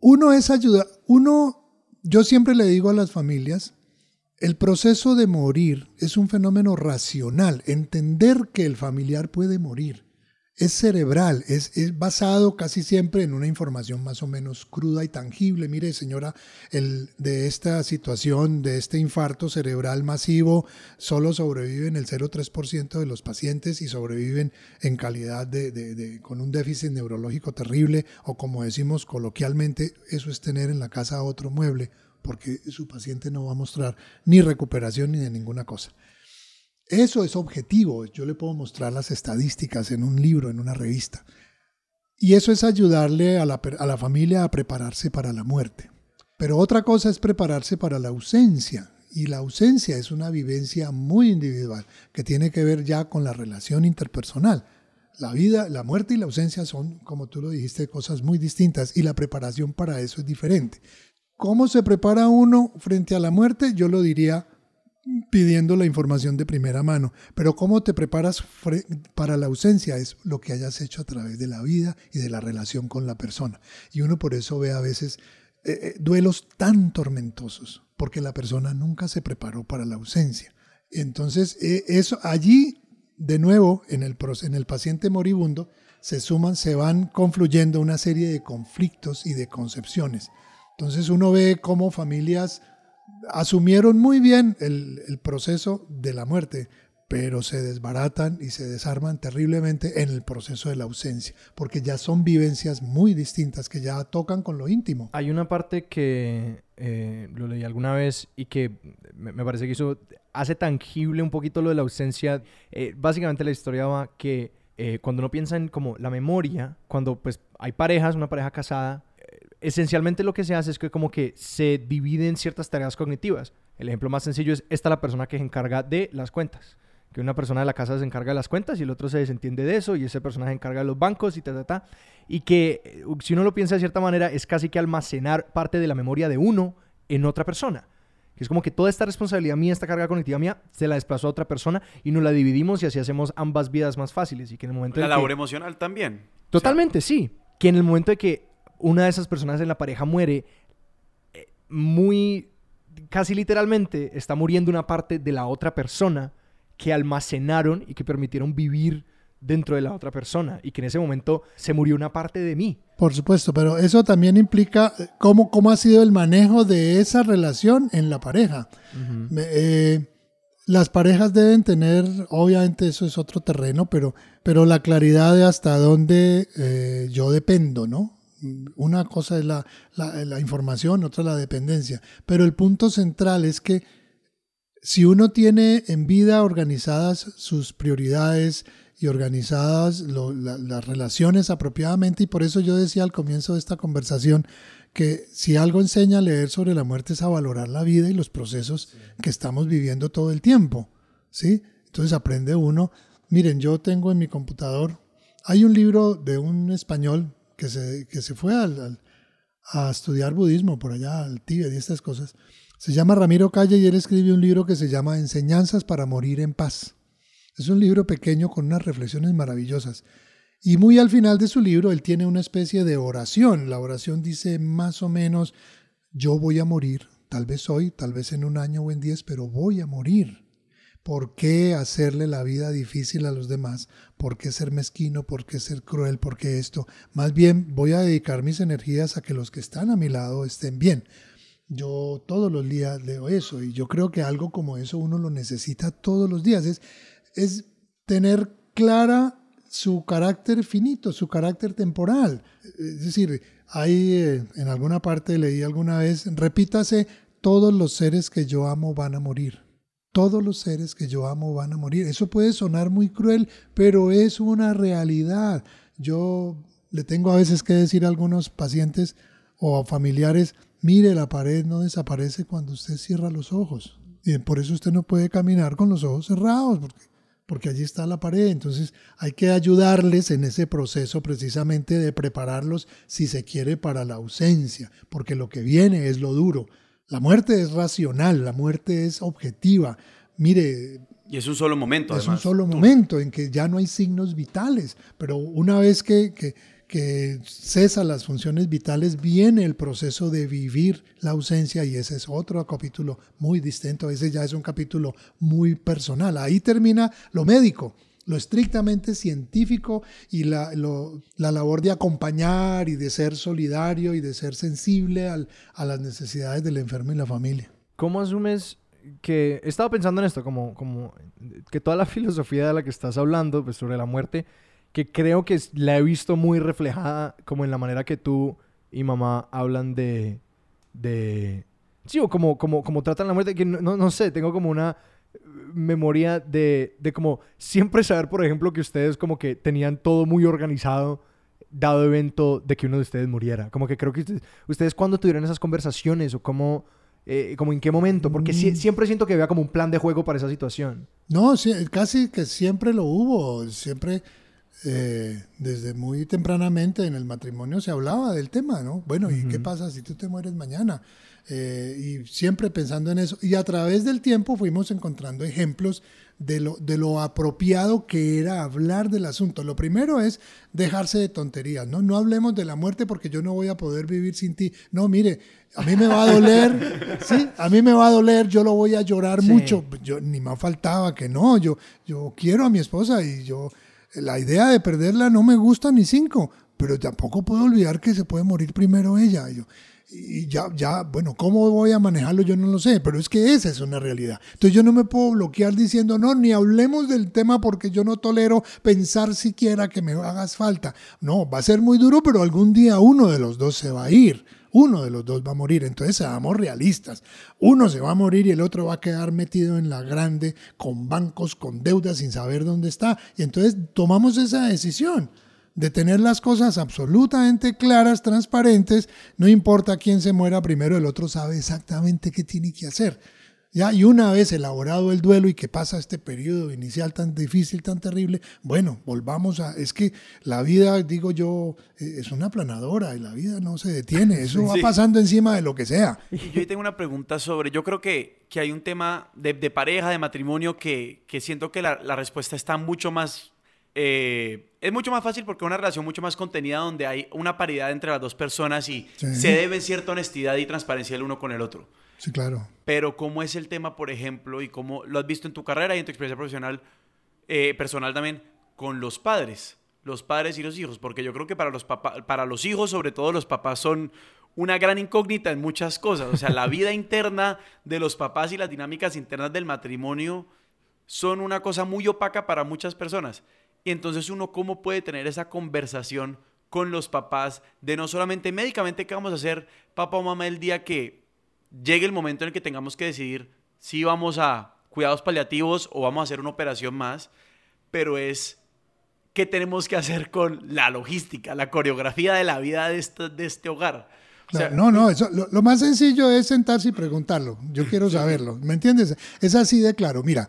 Speaker 3: uno es ayuda, uno, yo siempre le digo a las familias, el proceso de morir es un fenómeno racional. Entender que el familiar puede morir es cerebral, es, basado casi siempre en una información más o menos cruda y tangible. Mire, señora, el, de esta situación, de este infarto cerebral masivo, solo sobreviven el 0,3% de los pacientes y sobreviven en calidad de, con un déficit neurológico terrible o como decimos coloquialmente, eso es tener en la casa otro mueble porque su paciente no va a mostrar ni recuperación ni de ninguna cosa. Eso es objetivo. Yo le puedo mostrar las estadísticas en un libro, en una revista. Y eso es ayudarle a la, a la familia a prepararse para la muerte. Pero otra cosa es prepararse para la ausencia. Y la ausencia es una vivencia muy individual que tiene que ver ya con la relación interpersonal. La vida, la muerte y la ausencia son, como tú lo dijiste, cosas muy distintas y la preparación para eso es diferente. ¿Cómo se prepara uno frente a la muerte? Yo lo diría pidiendo la información de primera mano. Pero cómo te preparas para la ausencia es lo que hayas hecho a través de la vida y de la relación con la persona. Y uno por eso ve a veces eh, eh, duelos tan tormentosos, porque la persona nunca se preparó para la ausencia. Entonces, eh, eso allí, de nuevo, en el, en el paciente moribundo, se suman, se van confluyendo una serie de conflictos y de concepciones. Entonces uno ve cómo familias asumieron muy bien el, proceso de la muerte, pero se desbaratan y se desarman terriblemente en el proceso de la ausencia, porque ya son vivencias muy distintas que ya tocan con lo íntimo.
Speaker 1: Hay una parte que eh, lo leí alguna vez y que me, me parece que eso hace tangible un poquito lo de la ausencia. Eh, básicamente la historia va que eh, cuando uno piensa en como la memoria, cuando pues hay parejas, una pareja casada, esencialmente lo que se hace es que como que se dividen ciertas tareas cognitivas. El ejemplo más sencillo es esta la persona que se encarga de las cuentas. Que una persona de la casa se encarga de las cuentas y el otro se desentiende de eso y ese persona se encarga de los bancos y ta, ta, ta. Y que eh, si uno lo piensa de cierta manera es casi que almacenar parte de la memoria de uno en otra persona. Que es como que toda esta responsabilidad mía, esta carga cognitiva mía, se la desplazó a otra persona y nos la dividimos y así hacemos ambas vidas más fáciles. Y que en el momento
Speaker 2: La
Speaker 1: en que-
Speaker 2: labor emocional también.
Speaker 1: Totalmente, sí. Que en el momento de que una de esas personas en la pareja muere, eh, muy, casi literalmente, está muriendo una parte de la otra persona que almacenaron y que permitieron vivir dentro de la otra persona. Y que en ese momento se murió una parte de mí.
Speaker 3: Por supuesto, pero eso también implica eh, cómo, cómo ha sido el manejo de esa relación en la pareja. Eh, las parejas deben tener, obviamente eso es otro terreno, pero, pero la claridad de hasta dónde eh, yo dependo, ¿no? Una cosa es la, la- información, otra la dependencia. Pero el punto central es que si uno tiene en vida organizadas sus prioridades y organizadas las relaciones apropiadamente, y por eso yo decía al comienzo de esta conversación que si algo enseña a leer sobre la muerte es a valorar la vida y los procesos que estamos viviendo todo el tiempo, ¿sí? Entonces aprende uno. Miren, yo tengo en mi computador, hay un libro de un español que se, que se fue al- a estudiar budismo por allá, al Tíbet y estas cosas. Se llama Ramiro Calle y él escribe un libro que se llama Enseñanzas para morir en paz. Es un libro pequeño con unas reflexiones maravillosas. Y muy al final de su libro, él tiene una especie de oración. La oración dice más o menos, yo voy a morir, tal vez hoy, tal vez en un año o en diez, pero voy a morir. ¿Por qué hacerle la vida difícil a los demás? ¿Por qué ser mezquino? ¿Por qué ser cruel? ¿Por qué esto? Más bien voy a dedicar mis energías a que los que están a mi lado estén bien. Yo todos los días leo eso y yo creo que algo como eso uno lo necesita todos los días. Es, es tener clara su carácter finito, su carácter temporal. Es decir, hay eh, en alguna parte leí alguna vez, repítase, todos los seres que yo amo van a morir. Todos los seres que yo amo van a morir. Eso puede sonar muy cruel, pero es una realidad. Yo le tengo a veces que decir a algunos pacientes o a familiares, mire, la pared no desaparece cuando usted cierra los ojos. Y por eso usted no puede caminar con los ojos cerrados, porque, porque allí está la pared. Entonces hay que ayudarles en ese proceso precisamente de prepararlos, si se quiere, para la ausencia, porque lo que viene es lo duro. La muerte es racional, la muerte es objetiva. Mire,
Speaker 2: Y es un solo momento,
Speaker 3: es
Speaker 2: además.
Speaker 3: un solo momento en que ya no hay signos vitales, pero una vez que, que, que cesan las funciones vitales, viene el proceso de vivir la ausencia y ese es otro capítulo muy distinto, ese ya es un capítulo muy personal. Ahí termina lo médico, lo estrictamente científico y la, lo- la labor de acompañar y de ser solidario y de ser sensible al- a las necesidades del enfermo y la familia.
Speaker 1: ¿Cómo asumes que... He estado pensando en esto, como, como que toda la <laughs> filosofía de la que estás hablando, pues sobre la muerte, que creo que la he visto muy reflejada como en la manera que tú y mamá hablan de... de sí, o como, como, como tratan la muerte, que no, no, no sé, tengo como una memoria de, de como siempre saber, por ejemplo, que ustedes como que tenían todo muy organizado dado evento de que uno de ustedes muriera. Como que creo que ustedes, ustedes cuándo tuvieron esas conversaciones o cómo, eh, como en qué momento, porque
Speaker 3: Mm.
Speaker 1: siempre siento que había como un plan de juego para esa situación.
Speaker 3: No, sí, casi que siempre lo hubo, siempre eh, desde muy tempranamente en el matrimonio se hablaba del tema, ¿no? Bueno, ¿y qué pasa si tú te mueres mañana? Eh, y siempre pensando en eso. Y a través del tiempo fuimos encontrando ejemplos de lo, de lo apropiado que era hablar del asunto. Lo primero es dejarse de tonterías, ¿no? No hablemos de la muerte porque yo no voy a poder vivir sin ti. No, mire, a mí me va a doler, <laughs> ¿sí? A mí me va a doler, yo lo voy a llorar
Speaker 1: Sí.
Speaker 3: mucho. Yo ni más faltaba que no, yo, yo quiero a mi esposa y yo, la idea de perderla no me gusta ni cinco, pero tampoco puedo olvidar que se puede morir primero ella. Y, yo- y ya, ya, bueno, ¿cómo voy a manejarlo? Yo no lo sé, pero es que esa es una realidad. Entonces yo no me puedo bloquear diciendo, no, ni hablemos del tema porque yo no tolero pensar siquiera que me hagas falta. No, va a ser muy duro, pero algún día uno de los dos se va a ir. Uno de los dos va a morir. Entonces seamos realistas. Uno se va a morir y el otro va a quedar metido en la grande con bancos, con deudas, sin saber dónde está. Y entonces tomamos esa decisión de tener las cosas absolutamente claras, transparentes, no importa quién se muera primero, el otro sabe exactamente qué tiene que hacer. ¿Ya? Y una vez elaborado el duelo y que pasa este periodo inicial tan difícil, tan terrible, bueno, volvamos a... Es que la vida, digo yo, eh, es una planadora y la vida no se detiene, eso va pasando encima de lo que sea.
Speaker 2: Y yo tengo una pregunta sobre, yo creo que, que hay un tema de, de pareja, de matrimonio, que, que siento que la, la respuesta está mucho más eh, es mucho más fácil porque es una relación mucho más contenida donde hay una paridad entre las dos personas y se debe cierta honestidad y transparencia el uno con el otro.
Speaker 3: Sí, claro.
Speaker 2: Pero ¿cómo es el tema, por ejemplo, y cómo lo has visto en tu carrera y en tu experiencia profesional, eh, personal también, con los padres? Los padres y los hijos, porque yo creo que para los, para los hijos, sobre todo los papás, son una gran incógnita en muchas cosas. O sea, la vida <laughs> interna de los papás y las dinámicas internas del matrimonio son una cosa muy opaca para muchas personas. Y entonces uno cómo puede tener esa conversación con los papás de no solamente médicamente qué vamos a hacer papá o mamá el día que llegue el momento en el que tengamos que decidir si vamos a cuidados paliativos o vamos a hacer una operación más, pero es qué tenemos que hacer con la logística, la coreografía de la vida de este, de este hogar.
Speaker 3: no, no, eso, lo, lo, más sencillo es sentarse y preguntarlo. Yo quiero saberlo, ¿me entiendes? Es así de claro. Mira,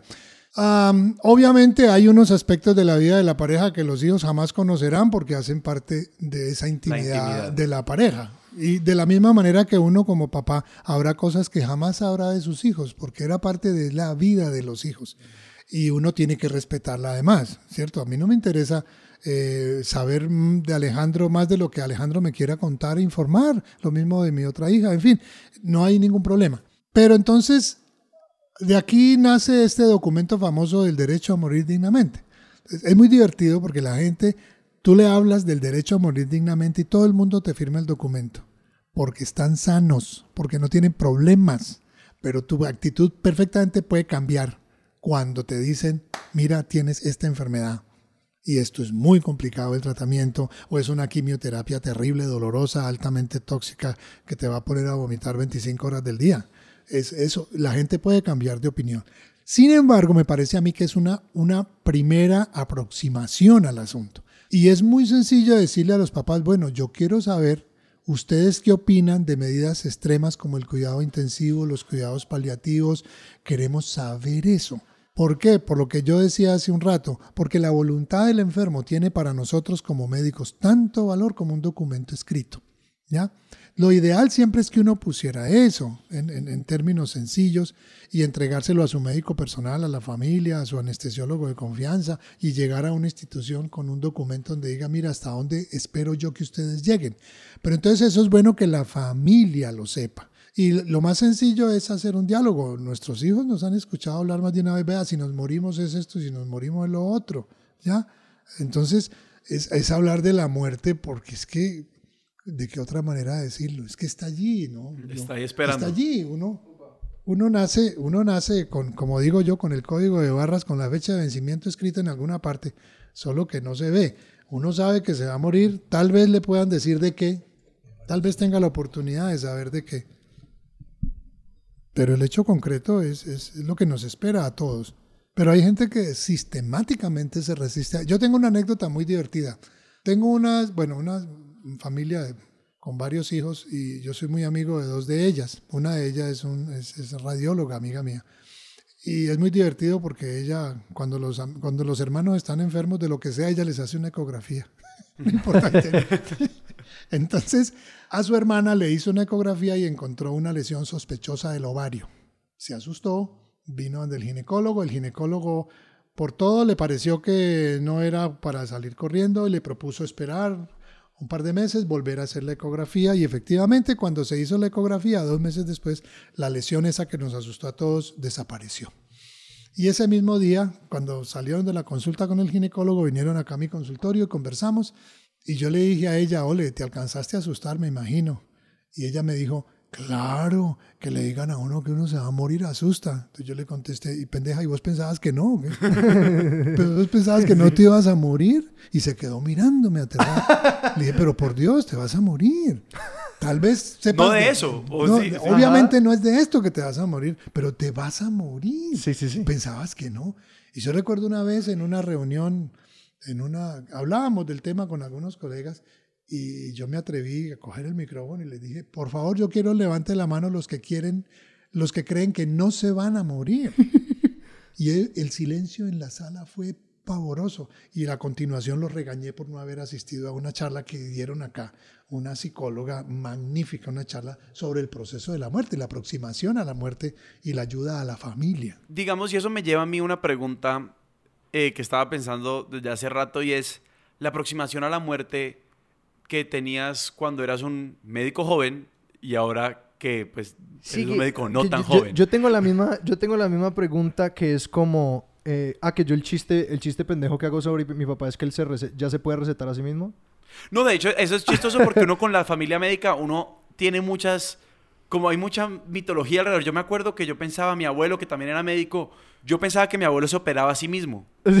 Speaker 3: obviamente hay unos aspectos de la vida de la pareja que los hijos jamás conocerán porque hacen parte de esa intimidad, de la pareja. Y de la misma manera que uno como papá habrá cosas que jamás sabrá de sus hijos porque era parte de la vida de los hijos. Y uno tiene que respetarla además, ¿cierto? A mí no me interesa eh, saber de Alejandro más de lo que Alejandro me quiera contar e informar, lo mismo de mi otra hija, en fin, no hay ningún problema. Pero entonces de aquí nace este documento famoso del derecho a morir dignamente. Es muy divertido porque la gente, tú le hablas del derecho a morir dignamente y todo el mundo te firma el documento, porque están sanos, porque no tienen problemas, pero tu actitud perfectamente puede cambiar cuando te dicen, mira, tienes esta enfermedad y esto es muy complicado el tratamiento o es una quimioterapia terrible, dolorosa, altamente tóxica que te va a poner a vomitar 25 horas del día es eso, la gente puede cambiar de opinión. Sin embargo, me parece a mí que es una, una primera aproximación al asunto. Y es muy sencillo decirle a los papás, bueno, yo quiero saber ustedes qué opinan de medidas extremas como el cuidado intensivo, los cuidados paliativos. Queremos saber eso. ¿Por qué? Por lo que yo decía hace un rato, porque la voluntad del enfermo tiene para nosotros como médicos tanto valor como un documento escrito. ¿Ya? Lo ideal siempre es que uno pusiera eso en, términos sencillos y entregárselo a su médico personal, a la familia, a su anestesiólogo de confianza y llegar a una institución con un documento donde diga, mira, hasta dónde espero yo que ustedes lleguen. Pero entonces eso es bueno que la familia lo sepa. Y lo más sencillo es hacer un diálogo. Nuestros hijos nos han escuchado hablar más de una vez, vea, si nos morimos es esto, si nos morimos es lo otro. ¿Ya? Entonces, es, es hablar de la muerte porque es que ¿De qué otra manera decirlo? Es que está allí, ¿no?
Speaker 2: Está ahí esperando.
Speaker 3: Está allí, uno, uno nace, uno nace con, como digo yo, con el código de barras, con la fecha de vencimiento escrita en alguna parte, solo que no se ve. Uno sabe que se va a morir, tal vez le puedan decir de qué, tal vez tenga la oportunidad de saber de qué. Pero el hecho concreto es, es, lo que nos espera a todos. Pero hay gente que sistemáticamente se resiste. Yo tengo una anécdota muy divertida. Tengo unas, bueno, unas familia con varios hijos y yo soy muy amigo de dos de ellas. Una de ellas es, un, es, radióloga, amiga mía. Y es muy divertido porque ella, cuando los, cuando los hermanos están enfermos de lo que sea, ella les hace una ecografía. <laughs> <laughs> Entonces, a su hermana le hizo una ecografía y encontró una lesión sospechosa del ovario. Se asustó, vino del ginecólogo. El ginecólogo, por todo, le pareció que no era para salir corriendo y le propuso esperar un par de meses, volver a hacer la ecografía y efectivamente cuando se hizo la ecografía, dos meses después, la lesión esa que nos asustó a todos desapareció. Y ese mismo día, cuando salieron de la consulta con el ginecólogo, vinieron acá a mi consultorio y conversamos. Y yo le dije a ella, ole, te alcanzaste a asustar, me imagino. Y ella me dijo, claro, que le digan a uno que uno se va a morir asusta. Entonces yo le contesté, y pendeja, ¿y vos pensabas que no? <laughs> pero vos pensabas que no te ibas a morir. Y se quedó mirándome aterrado. Le dije, pero por Dios, te vas a morir. Tal vez sepas
Speaker 2: No de eso. o
Speaker 3: no,
Speaker 2: sí,
Speaker 3: obviamente no es de esto que te vas a morir, pero te vas a morir.
Speaker 1: Sí, sí, sí.
Speaker 3: Pensabas que no. Y yo recuerdo una vez en una reunión, en una, hablábamos del tema con algunos colegas y yo me atreví a coger el micrófono y les dije, por favor, yo quiero levante la mano los que quieren, los que creen que no se van a morir. <laughs> y el, el silencio en la sala fue pavoroso y a continuación los regañé por no haber asistido a una charla que dieron acá una psicóloga magnífica, una charla sobre el proceso de la muerte, la aproximación a la muerte y la ayuda a la familia.
Speaker 2: Digamos, y eso me lleva a mí una pregunta eh, que estaba pensando desde hace rato y es la aproximación a la muerte que tenías cuando eras un médico joven y ahora que pues
Speaker 1: Sí,
Speaker 2: eres un médico no tan
Speaker 1: yo-
Speaker 2: joven.
Speaker 1: Yo, tengo la misma, yo tengo la misma pregunta que es como, eh, ah, que yo el chiste, el chiste pendejo que hago sobre mi papá es que él se ya se puede recetar a sí mismo.
Speaker 2: No, de hecho, eso es chistoso porque uno con la familia médica, uno tiene muchas, como hay mucha mitología alrededor. Yo me acuerdo que yo pensaba, mi abuelo, que también era médico, yo pensaba que mi abuelo se operaba a sí mismo. <laughs>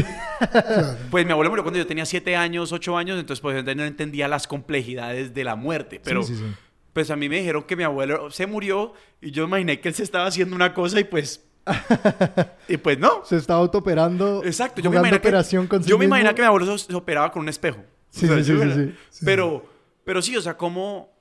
Speaker 2: Pues mi abuelo murió cuando yo tenía 7 años, 8 años, entonces pues no entendía las complejidades de la muerte. Pero
Speaker 1: sí, sí, sí.
Speaker 2: pues a mí me dijeron que mi abuelo se murió y yo imaginé que él se estaba haciendo una cosa y pues... <laughs> y pues no.
Speaker 1: Se está autooperando.
Speaker 2: Exacto, yo me
Speaker 1: jugando
Speaker 2: imaginé que,
Speaker 1: operación con sí
Speaker 2: yo me
Speaker 1: mismo.
Speaker 2: imaginé que mi abuelo se, operaba con un espejo.
Speaker 1: Sí,
Speaker 2: O sea,
Speaker 1: sí, sí, sí.
Speaker 2: Pero, pero sí, o sea, ¿cómo,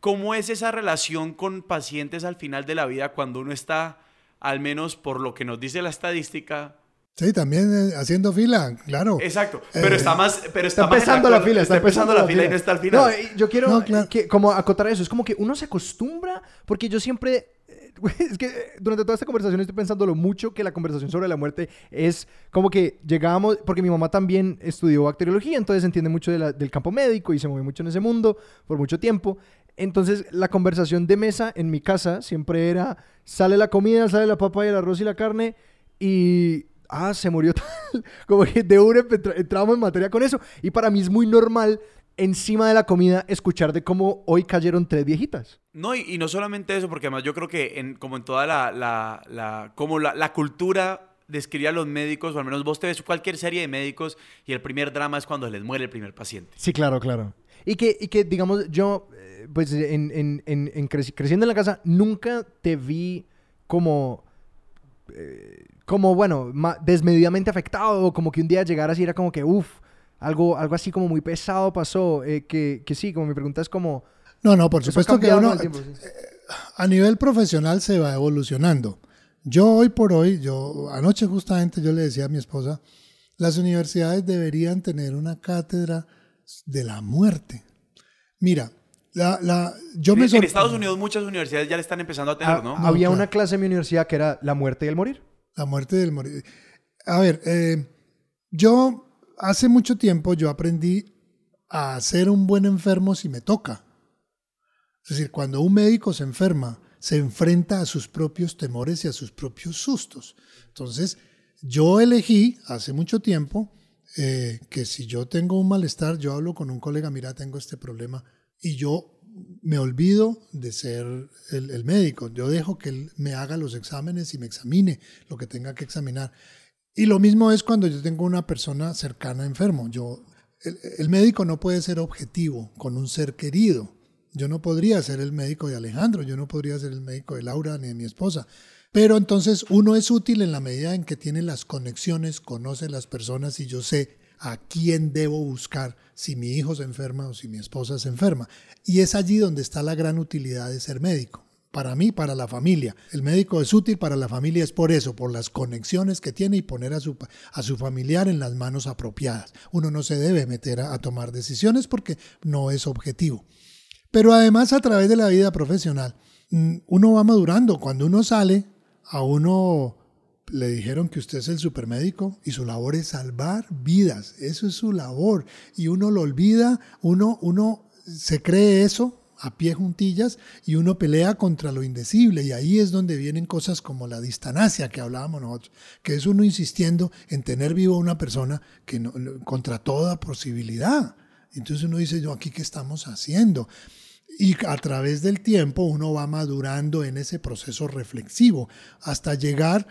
Speaker 2: ¿cómo es esa relación con pacientes al final de la vida cuando uno está, al menos por lo que nos dice la estadística?
Speaker 3: Sí, también eh, haciendo fila, claro.
Speaker 2: Exacto, pero
Speaker 3: Eh,
Speaker 2: está más... Pero está,
Speaker 1: empezando la fila, está empezando la fila
Speaker 2: y no está al final.
Speaker 1: No, yo quiero
Speaker 3: No, claro.
Speaker 1: que, como acotar eso. Es como que uno se acostumbra, porque yo siempre. eh, <laughs> Es que eh, durante toda esta conversación estoy pensando lo mucho que la conversación sobre la muerte es como que llegábamos, porque mi mamá también estudió bacteriología, entonces entiende mucho de la- del campo médico y se mueve mucho en ese mundo por mucho tiempo. Entonces la conversación de mesa en mi casa siempre era, sale la comida, sale la papa y el arroz y la carne y... Ah, se murió <laughs> tal. Como que de una entra- entramos en materia con eso. Y para mí es muy normal, encima de la comida, escuchar de cómo hoy cayeron tres viejitas.
Speaker 2: No, y, y no solamente eso, porque además yo creo que en, como en toda la, la, la- como la, la cultura describe a los médicos, o al menos vos te ves cualquier serie de médicos, y el primer drama es cuando les muere el primer paciente.
Speaker 1: Sí, claro, claro. Y que, y que digamos, yo, pues en, en- en- en creci- creciendo en la casa, nunca te vi como, eh, como bueno, desmedidamente afectado, o como que un día llegaras y era como que, uff, algo, algo así como muy pesado pasó. eh, que, que sí, como mi pregunta es como...
Speaker 3: No, no, por supuesto que uno,
Speaker 1: tiempo, sí.
Speaker 3: a nivel profesional se va evolucionando. Yo hoy por hoy, yo anoche justamente yo le decía a mi esposa, las universidades deberían tener una cátedra de la muerte. Mira, la, la, yo me
Speaker 2: en, Estados Unidos muchas universidades ya le están empezando a tener,
Speaker 1: Ah,
Speaker 2: ¿no?
Speaker 3: No,
Speaker 1: había
Speaker 3: claro.
Speaker 1: una clase en mi universidad que era la muerte y el morir.
Speaker 3: La muerte del morir. A ver, eh, yo hace mucho tiempo yo aprendí a ser un buen enfermo si me toca. Es decir, cuando un médico se enferma, se enfrenta a sus propios temores y a sus propios sustos. Entonces, yo elegí hace mucho tiempo eh, que si yo tengo un malestar, yo hablo con un colega, mira, tengo este problema, y yo me olvido de ser el, médico. Yo dejo que él me haga los exámenes y me examine lo que tenga que examinar. Y lo mismo es cuando yo tengo una persona cercana enfermo. Yo, el médico no puede ser objetivo con un ser querido. Yo no podría ser el médico de Alejandro, yo no podría ser el médico de Laura ni de mi esposa. Pero entonces uno es útil en la medida en que tiene las conexiones, conoce las personas y yo sé a quién debo buscar si mi hijo se enferma o si mi esposa se enferma. Y es allí donde está la gran utilidad de ser médico. Para mí, para la familia. El médico es útil para la familia, es por eso, por las conexiones que tiene y poner a su, a su familiar en las manos apropiadas. Uno no se debe meter a, a tomar decisiones porque no es objetivo. Pero además a través de la vida profesional, mm, uno va madurando. Cuando uno sale, a uno le dijeron que usted es el supermédico y su labor es salvar vidas. Eso es su labor. Y uno lo olvida, uno, uno se cree eso a pie juntillas y uno pelea contra lo indecible. Y ahí es donde vienen cosas como la distanasia que hablábamos nosotros, que es uno insistiendo en tener vivo una persona que contra toda posibilidad. Entonces uno dice, yo aquí qué estamos haciendo. Y a través del tiempo uno va madurando en ese proceso reflexivo hasta llegar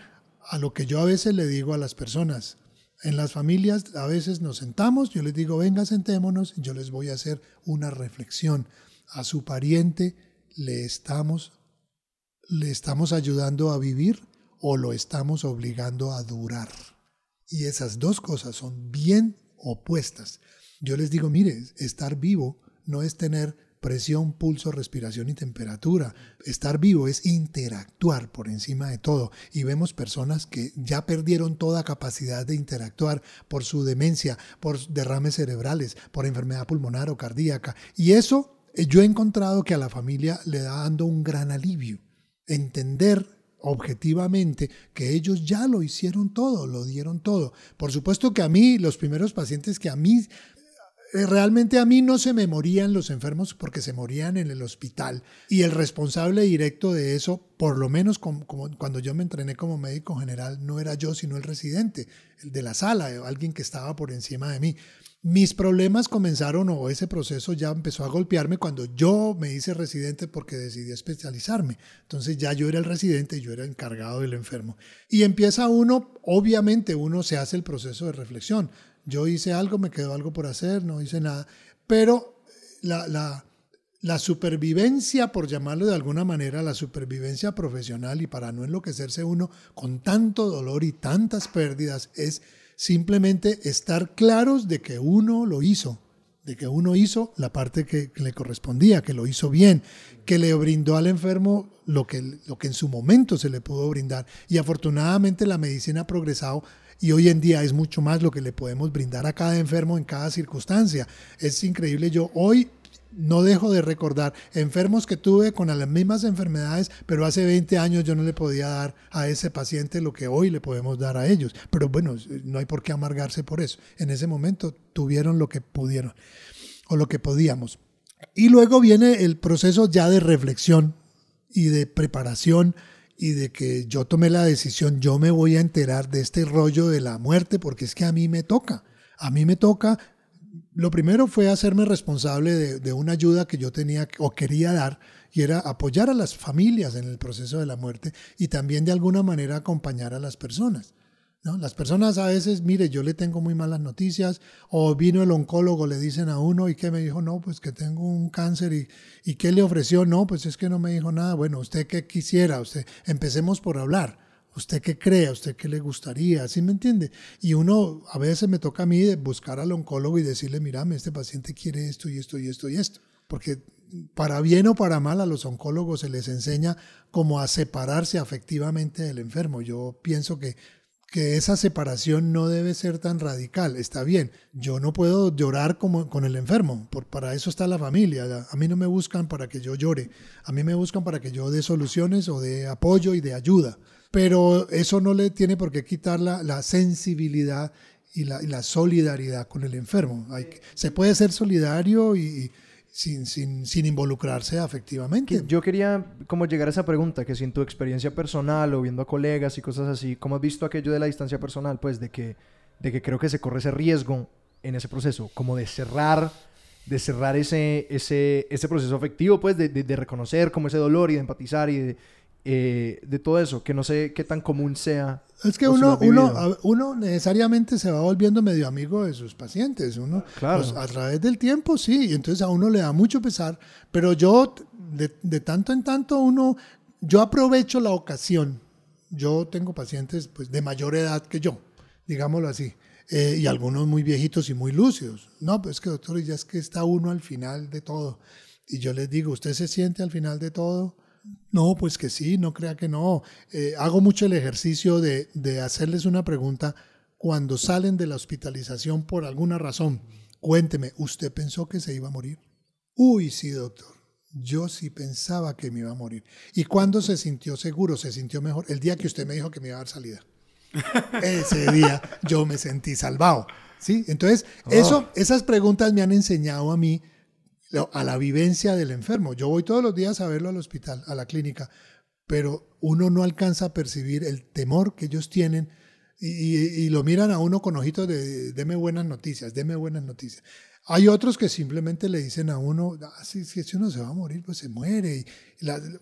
Speaker 3: a lo que yo a veces le digo a las personas. En las familias a veces nos sentamos, yo les digo, venga, sentémonos, yo les voy a hacer una reflexión. A su pariente le estamos, le estamos ayudando a vivir o lo estamos obligando a durar. Y esas dos cosas son bien opuestas. Yo les digo, mire, estar vivo no es tener presión, pulso, respiración y temperatura. Estar vivo es interactuar por encima de todo. Y vemos personas que ya perdieron toda capacidad de interactuar por su demencia, por derrames cerebrales, por enfermedad pulmonar o cardíaca. Y eso eh, yo he encontrado que a la familia le da dando un gran alivio. Entender objetivamente que ellos ya lo hicieron todo, lo dieron todo. Por supuesto que a mí, los primeros pacientes que a mí, realmente a mí no se me morían los enfermos porque se morían en el hospital. Y el responsable directo de eso, por lo menos cuando yo me entrené como médico general, no era yo, sino el residente, el de la sala, alguien que estaba por encima de mí. Mis problemas comenzaron o ese proceso ya empezó a golpearme cuando yo me hice residente porque decidí especializarme. Entonces ya yo era el residente y yo era encargado del enfermo. Y empieza uno, obviamente uno se hace el proceso de reflexión. Yo hice algo, me quedó algo por hacer, no hice nada. Pero la, la, la supervivencia, por llamarlo de alguna manera, la supervivencia profesional y para no enloquecerse uno con tanto dolor y tantas pérdidas es simplemente estar claros de que uno lo hizo, de que uno hizo la parte que, le correspondía, que lo hizo bien, que le brindó al enfermo lo que, lo que en su momento se le pudo brindar. Y afortunadamente la medicina ha progresado y hoy en día es mucho más lo que le podemos brindar a cada enfermo en cada circunstancia. Es increíble, yo hoy no dejo de recordar enfermos que tuve con las mismas enfermedades, pero hace 20 años yo no le podía dar a ese paciente lo que hoy le podemos dar a ellos. Pero bueno, no hay por qué amargarse por eso. En ese momento tuvieron lo que pudieron o lo que podíamos. Y luego viene el proceso ya de reflexión y de preparación y de que yo tomé la decisión, yo me voy a enterar de este rollo de la muerte porque es que a mí me toca. A mí me toca lo primero fue hacerme responsable de, una ayuda que yo tenía o quería dar y era apoyar a las familias en el proceso de la muerte y también de alguna manera acompañar a las personas. ¿No? Las personas a veces, mire, yo le tengo muy malas noticias o vino el oncólogo, le dicen a uno y que me dijo, no, pues que tengo un cáncer y, y qué le ofreció, no, pues es que no me dijo nada. Bueno, usted qué quisiera, usted, empecemos por hablar. ¿Usted qué cree? ¿Usted qué le gustaría? ¿Sí me entiende? Y uno, a veces me toca a mí buscar al oncólogo y decirle, mírame, este paciente quiere esto y esto y esto y esto. Porque para bien o para mal a los oncólogos se les enseña como a separarse afectivamente del enfermo. Yo pienso que, que esa separación no debe ser tan radical. Está bien, yo no puedo llorar como con el enfermo, por, para eso está la familia. A mí no me buscan para que yo llore, a mí me buscan para que yo dé soluciones o de apoyo y de ayuda pero eso no le tiene por qué quitar la, sensibilidad y la, solidaridad con el enfermo. se puede ser solidario y, sin, sin, involucrarse afectivamente.
Speaker 1: Yo quería como llegar a esa pregunta, que si en tu experiencia personal o viendo a colegas y cosas así, ¿cómo has visto aquello de la distancia personal? Pues de que, de que creo que se corre ese riesgo en ese proceso, como de cerrar de cerrar ese, ese, ese proceso afectivo, pues de, de, de reconocer como ese dolor y de empatizar y de, eh, de todo eso, que no sé qué tan común sea.
Speaker 3: Es que uno, uno, uno necesariamente se va volviendo medio amigo de sus pacientes, uno claro. Pues, a través del tiempo, sí, y entonces a uno le da mucho pesar, pero yo de, de, tanto en tanto uno, yo aprovecho la ocasión, yo tengo pacientes pues de mayor edad que yo, digámoslo así, eh, y algunos muy viejitos y muy lúcidos, no, pues que doctor, ya es que está uno al final de todo, y yo les digo, ¿usted se siente al final de todo? No, pues que sí, no crea que no. Eh, hago mucho el ejercicio de, de hacerles una pregunta cuando salen de la hospitalización por alguna razón. Cuénteme, ¿usted pensó que se iba a morir? Uy, sí, doctor. Yo sí pensaba que me iba a morir. ¿Y cuándo se sintió seguro? ¿Se sintió mejor? El día que usted me dijo que me iba a dar salida. <laughs> Ese día yo me sentí salvado. ¿Sí? Entonces, oh. eso, esas preguntas me han enseñado a mí a la vivencia del enfermo. Yo voy todos los días a verlo al hospital, a la clínica, pero uno no alcanza a percibir el temor que ellos tienen y, lo miran a uno con ojitos de deme buenas noticias, deme buenas noticias. Hay otros que simplemente le dicen a uno, ah, si, si uno se va a morir, pues se muere.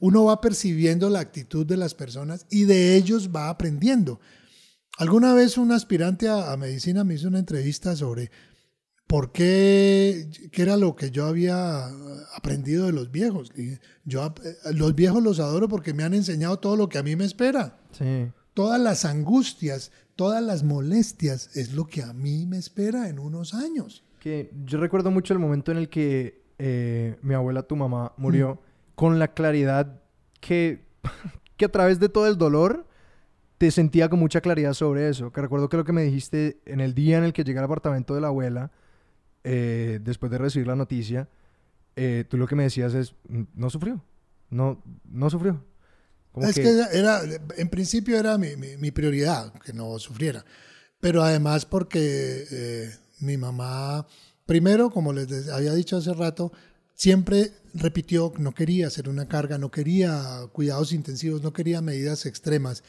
Speaker 3: Uno va percibiendo la actitud de las personas y de ellos va aprendiendo. Alguna vez un aspirante a, medicina me hizo una entrevista sobre por qué, qué era lo que yo había aprendido de los viejos. Yo, eh, los viejos los adoro porque me han enseñado todo lo que a mí me espera. Todas las angustias, todas las molestias es lo que a mí me espera en unos años.
Speaker 1: Que yo recuerdo mucho el momento en el que eh, mi abuela, tu mamá, murió, mm. con la claridad que, <laughs> que a través de todo el dolor te sentía con mucha claridad sobre eso. Que recuerdo que lo que me dijiste en el día en el que llegué al apartamento de la abuela, eh, después de recibir la noticia, eh, tú lo que me decías es, no sufrió, no, no sufrió.
Speaker 3: es que... era, en principio era mi, mi, prioridad, que no sufriera. Pero además porque eh, mi mamá, primero, como les había dicho hace rato, siempre repitió, no quería hacer una carga, no quería cuidados intensivos, no quería medidas extremas.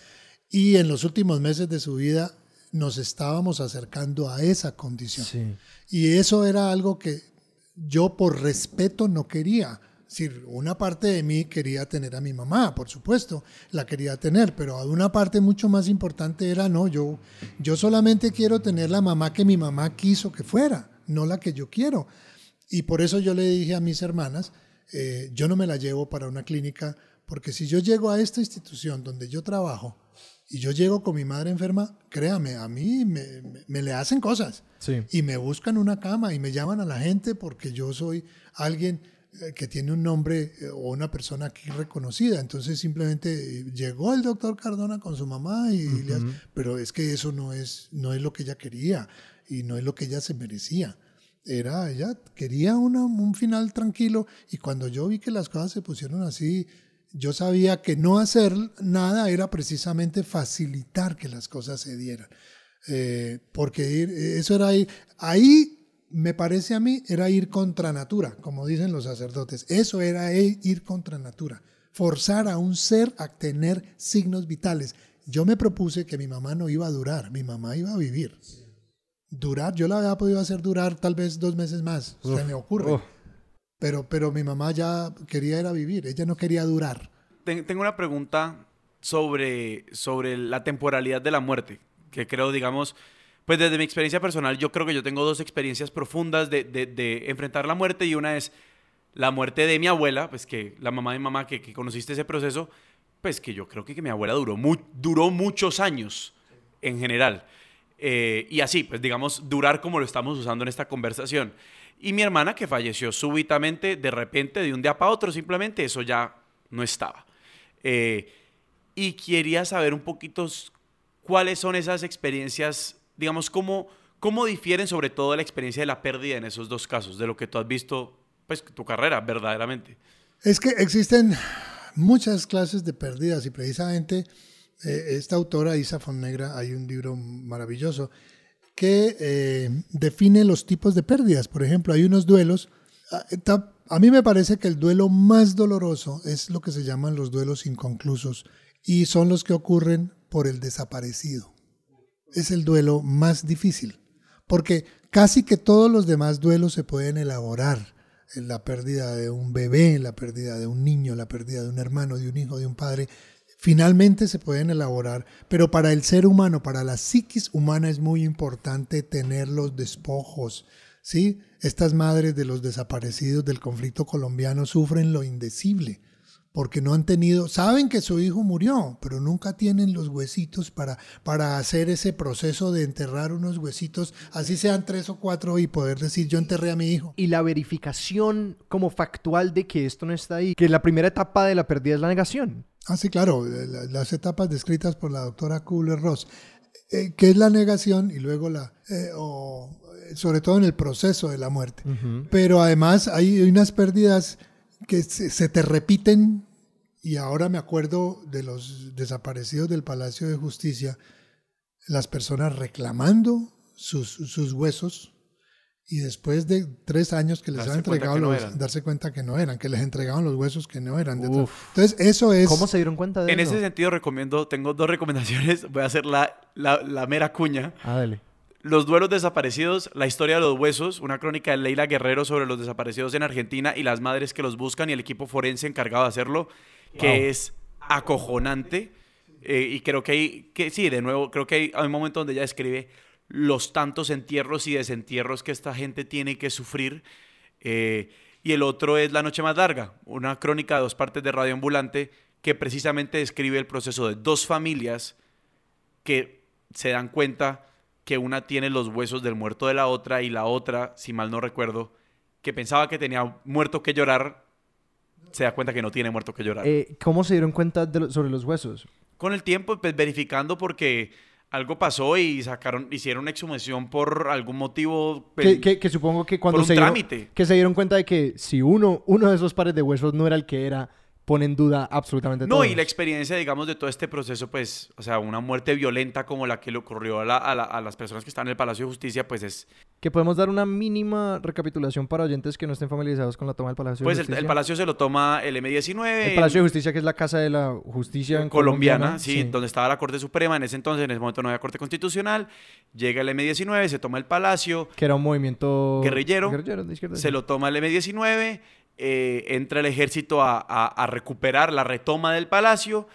Speaker 3: Y en los últimos meses de su vida nos estábamos acercando a esa condición. Y eso era algo que yo por respeto no quería. Es decir, una parte de mí quería tener a mi mamá, por supuesto, la quería tener, pero una parte mucho más importante era, no, yo, yo solamente quiero tener la mamá que mi mamá quiso que fuera, no la que yo quiero. Y por eso yo le dije a mis hermanas, eh, yo no me la llevo para una clínica, porque si yo llego a esta institución donde yo trabajo, y yo llego con mi madre enferma, créame, a mí me, le hacen cosas. Y me buscan una cama y me llaman a la gente porque yo soy alguien eh, que tiene un nombre eh, o una persona aquí reconocida. Entonces simplemente eh, llegó el doctor Cardona con su mamá, y, pero es que eso no es, no es lo que ella quería y no es lo que ella se merecía. Era, ella quería un final tranquilo y cuando yo vi que las cosas se pusieron así, yo sabía que no hacer nada era precisamente facilitar que las cosas se dieran. Eh, porque eso era ahí, ahí me parece a mí, era ir contra natura, como dicen los sacerdotes. Eso era ir contra natura, forzar a un ser a tener signos vitales. Yo me propuse que mi mamá no iba a durar, mi mamá iba a vivir. Durar, yo la había podido hacer durar tal vez dos meses más, se me ocurre. Pero, pero mi mamá ya quería ir a vivir, ella no quería durar.
Speaker 2: Tengo una pregunta sobre, sobre la temporalidad de la muerte, que creo, digamos, pues desde mi experiencia personal, yo creo que yo tengo dos experiencias profundas de, de, enfrentar la muerte y una es la muerte de mi abuela, pues que la mamá de mi mamá, que, que conociste ese proceso, pues que yo creo que, que mi abuela duró, duró muchos años en general. Eh, y así, pues digamos, durar como lo estamos usando en esta conversación. Y mi hermana que falleció súbitamente, de repente, de un día para otro, simplemente eso ya no estaba. Eh, y quería saber un poquito cuáles son esas experiencias, digamos, cómo, cómo difieren sobre todo la experiencia de la pérdida en esos dos casos, de lo que tú has visto, pues, tu carrera, verdaderamente.
Speaker 3: Es que existen muchas clases de pérdidas y precisamente eh, esta autora, Isa Negra, hay un libro maravilloso que eh, define los tipos de pérdidas. Por ejemplo, hay unos duelos. Ah, a mí me parece que el duelo más doloroso es lo que se llaman los duelos inconclusos y son los que ocurren por el desaparecido. Es el duelo más difícil, porque casi que todos los demás duelos se pueden elaborar. La pérdida de un bebé, la pérdida de un niño, la pérdida de un hermano, de un hijo, de un padre, finalmente se pueden elaborar, pero para el ser humano, para la psiquis humana es muy importante tener los despojos. ¿sí? Estas madres de los desaparecidos del conflicto colombiano sufren lo indecible porque no han tenido, saben que su hijo murió, pero nunca tienen los huesitos para, para hacer ese proceso de enterrar unos huesitos, así sean tres o cuatro, y poder decir yo enterré a mi hijo.
Speaker 1: Y la verificación como factual de que esto no está ahí, que la primera etapa de la pérdida es la negación.
Speaker 3: Ah, sí, claro, las etapas descritas por la doctora Kubler-Ross, eh, que es la negación y luego la, eh, sobre todo en el proceso de la muerte. Pero además hay unas pérdidas que se, te repiten, y ahora me acuerdo de los desaparecidos del Palacio de Justicia, las personas reclamando sus, sus huesos y después de tres años que les han entregado los, darse cuenta que no eran, que les entregaban los huesos que no eran. Entonces, eso es...
Speaker 1: ¿Cómo se dieron cuenta de
Speaker 2: en
Speaker 1: eso?
Speaker 2: En ese sentido recomiendo, tengo dos recomendaciones, voy a hacer la, la, la mera cuña.
Speaker 1: Ah, dale.
Speaker 2: Los duelos desaparecidos, la historia de los huesos, una crónica de Leila Guerrero sobre los desaparecidos en Argentina y las madres que los buscan y el equipo forense encargado de hacerlo, que es acojonante. Eh, y creo que hay, que sí, de nuevo, creo que hay, hay un momento donde ella describe los tantos entierros y desentierros que esta gente tiene que sufrir. Eh, y el otro es La Noche Más Larga, una crónica de dos partes de Radio Ambulante que precisamente describe el proceso de dos familias que se dan cuenta que una tiene los huesos del muerto de la otra y la otra, si mal no recuerdo, que pensaba que tenía muerto que llorar, se da cuenta que no tiene muerto que llorar.
Speaker 1: Eh, ¿Cómo se dieron cuenta de lo- sobre los huesos?
Speaker 2: Con el tiempo, pues verificando porque algo pasó y sacaron, hicieron una exhumación por algún motivo. pues,
Speaker 1: Que, que- que supongo que cuando
Speaker 2: por un
Speaker 1: se dieron,
Speaker 2: trámite.
Speaker 1: que se dieron cuenta de que si uno, uno de esos pares de huesos no era el que era, pone en duda absolutamente todo.
Speaker 2: No, y la experiencia, digamos, de todo este proceso, pues, o sea, una muerte violenta como la que le ocurrió a, la- a la- a las personas que están en el Palacio de Justicia, pues es,
Speaker 1: Que podemos dar una mínima recapitulación para oyentes que no estén familiarizados con la toma del Palacio
Speaker 2: pues
Speaker 1: de
Speaker 2: el,
Speaker 1: Justicia.
Speaker 2: el Palacio se lo toma el M19.
Speaker 1: El Palacio de Justicia, que es la casa de la justicia en
Speaker 2: colombiana, sí, donde estaba la Corte Suprema en ese entonces, en ese momento no había Corte Constitucional, llega el M19, se toma el Palacio,
Speaker 1: Que era un movimiento
Speaker 2: Guerrillero,
Speaker 1: de izquierda.
Speaker 2: se lo toma el M19, eh, entra el ejército a, recuperar la retoma del palacio,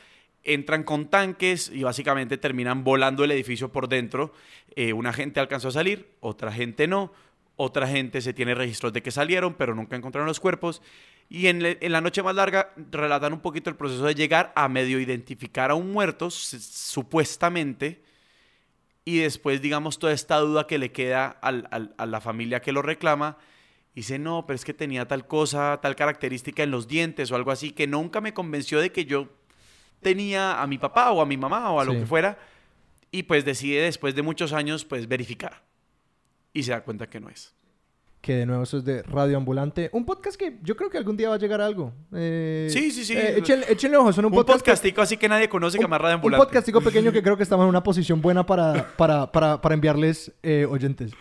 Speaker 2: entran con tanques y básicamente terminan volando el edificio por dentro. Eh, una gente alcanzó a salir, otra gente no, otra gente se tiene registros de que salieron, pero nunca encontraron los cuerpos. Y en, la noche más larga relatan un poquito el proceso de llegar a medio identificar a un muerto, supuestamente, y después, digamos, toda esta duda que le queda a la familia que lo reclama, dice, no, pero es que tenía tal cosa, tal característica en los dientes o algo así, que nunca me convenció de que yo tenía a mi papá o a mi mamá o a lo que fuera, y pues decide después de muchos años, pues verificar. Y se da cuenta que no es.
Speaker 1: Que de nuevo eso es de Radio Ambulante. Un podcast que yo creo que algún día va a llegar a algo. Eh,
Speaker 2: Sí, sí, sí.
Speaker 1: eh, échenle, échenle ojo, son un,
Speaker 2: Un,
Speaker 1: podcast que-
Speaker 2: podcastico así que nadie conoce que
Speaker 1: un,
Speaker 2: más Radio
Speaker 1: un
Speaker 2: Ambulante.
Speaker 1: podcastico pequeño que creo que estamos en una posición buena para, para, para, para enviarles eh, oyentes.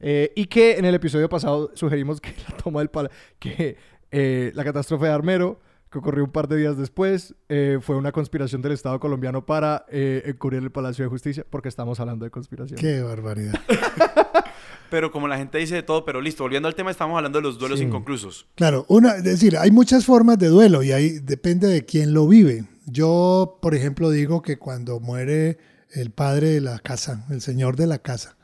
Speaker 1: Eh, y que en el episodio pasado sugerimos que <laughs> la toma del pala, que eh, la catástrofe de Armero, que ocurrió un par de días después, eh, fue una conspiración del Estado colombiano para eh, encubrir el Palacio de Justicia, porque estamos hablando de conspiración.
Speaker 3: Qué barbaridad. <laughs>
Speaker 2: Pero como la gente dice de todo, pero listo, volviendo al tema, estamos hablando de los duelos
Speaker 1: Sí.
Speaker 2: inconclusos.
Speaker 3: Claro, una, es decir, hay muchas formas de duelo y ahí depende de quién lo vive. Yo, por ejemplo, digo que cuando muere el padre de la casa, el señor de la casa,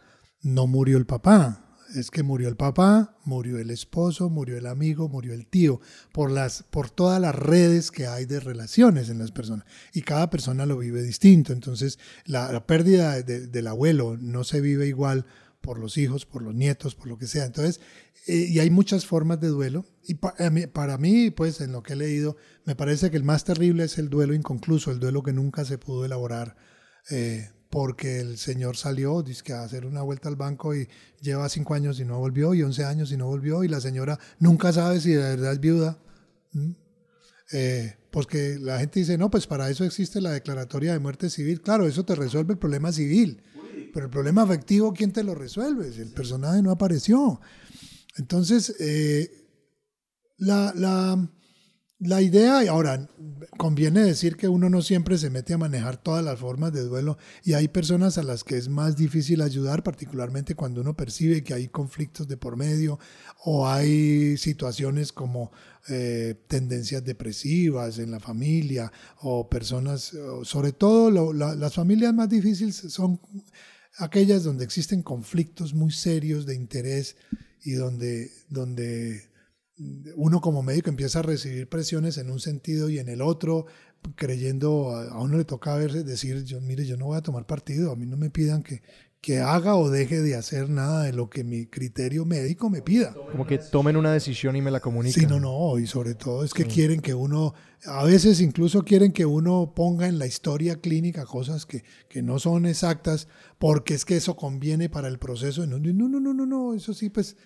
Speaker 3: no murió el papá. Es que murió el papá, murió el esposo, murió el amigo, murió el tío, por, las, por todas las redes que hay de relaciones en las personas. Y cada persona lo vive distinto. Entonces, la, pérdida de- del abuelo no se vive igual por los hijos, por los nietos, por lo que sea. Entonces, eh, y hay muchas formas de duelo. Y para mí, pues, en lo que he leído, me parece que el más terrible es el duelo inconcluso, el duelo que nunca se pudo elaborar. eh, porque el señor salió dizque, a hacer una vuelta al banco y lleva cinco años y no volvió, y 11 años y no volvió, y la señora nunca sabe si de verdad es viuda. ¿Mm? Eh, porque la gente dice, no, pues para eso existe la declaratoria de muerte civil. Claro, eso te resuelve el problema civil, pero el problema afectivo, ¿quién te lo resuelve? Si el personaje no apareció. Entonces, eh, la, la, la idea, y ahora, conviene decir que uno no siempre se mete a manejar todas las formas de duelo y hay personas a las que es más difícil ayudar, particularmente cuando uno percibe que hay conflictos de por medio o hay situaciones como eh, tendencias depresivas en la familia o personas, sobre todo las familias más difíciles son aquellas donde existen conflictos muy serios de interés y donde, donde uno como médico empieza a recibir presiones en un sentido y en el otro, creyendo, a uno le toca verse, decir, yo, mire, yo no voy a tomar partido, a mí no me pidan que, que haga o deje de hacer nada de lo que mi criterio médico me pida.
Speaker 1: Como que tomen una decisión y me la comuniquen.
Speaker 3: Sí, no, no, y sobre todo es que quieren que uno, a veces incluso quieren que uno ponga en la historia clínica cosas que, que no son exactas, porque es que eso conviene para el proceso. No, no, no, no, no, eso sí, pues,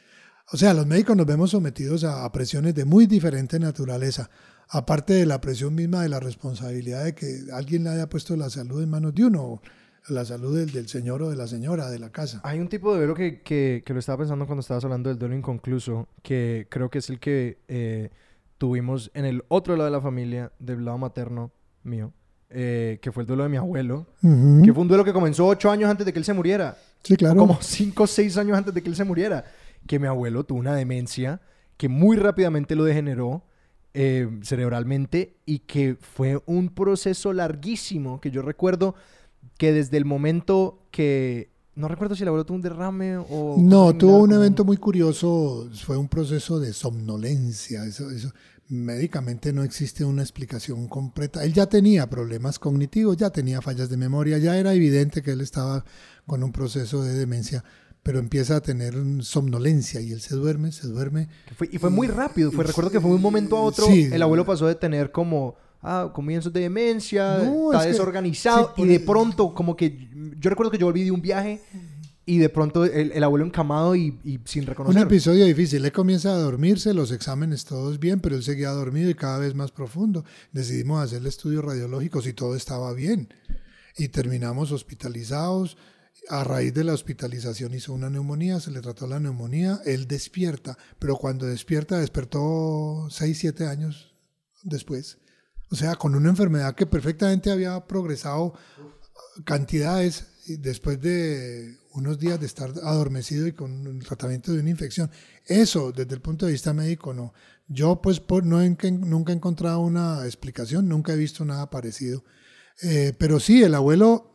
Speaker 3: o sea, los médicos nos vemos sometidos a, a presiones de muy diferente naturaleza, aparte de la presión misma de la responsabilidad de que alguien le haya puesto la salud en manos de uno, o la salud del, del señor o de la señora de la casa.
Speaker 1: Hay un tipo de duelo que, que, que lo estaba pensando cuando estabas hablando del duelo inconcluso, que creo que es el que eh, tuvimos en el otro lado de la familia, del lado materno mío, eh, que fue el duelo de mi abuelo,
Speaker 3: Ujú.
Speaker 1: que fue un duelo que comenzó ocho años antes de que él se muriera.
Speaker 3: Sí, claro.
Speaker 1: Como cinco o seis años antes de que él se muriera. Que mi abuelo tuvo una demencia que muy rápidamente lo degeneró eh, cerebralmente y que fue un proceso larguísimo que yo recuerdo que desde el momento que no recuerdo si el abuelo tuvo un derrame o
Speaker 3: no tuvo un evento muy curioso fue un proceso de somnolencia eso, eso médicamente no existe una explicación completa. Él ya tenía problemas cognitivos ya tenía fallas de memoria ya era evidente que él estaba con un proceso de demencia pero empieza a tener somnolencia y él se duerme, se duerme.
Speaker 1: y fue muy rápido, fue, recuerdo que fue de un momento a otro, el abuelo pasó de tener como ah, comienzos de demencia, está desorganizado y de pronto como que yo recuerdo que yo volví de un viaje y de pronto el, abuelo encamado y, y, sin reconocer.
Speaker 3: Un episodio difícil. Él comienza a dormirse, los exámenes todos bien, pero él seguía dormido y cada vez más profundo. Decidimos hacerle estudios radiológicos y todo estaba bien. Y terminamos hospitalizados a raíz de la hospitalización hizo una neumonía, se le trató la neumonía, él despierta, pero cuando despierta despertó 6, 7 años después. O sea, con una enfermedad que perfectamente había progresado cantidades después de unos días de estar adormecido y con el tratamiento de una infección. Eso, desde el punto de vista médico, no. Yo, pues, no nunca he encontrado una explicación, nunca he visto nada parecido. Eh, pero sí, el abuelo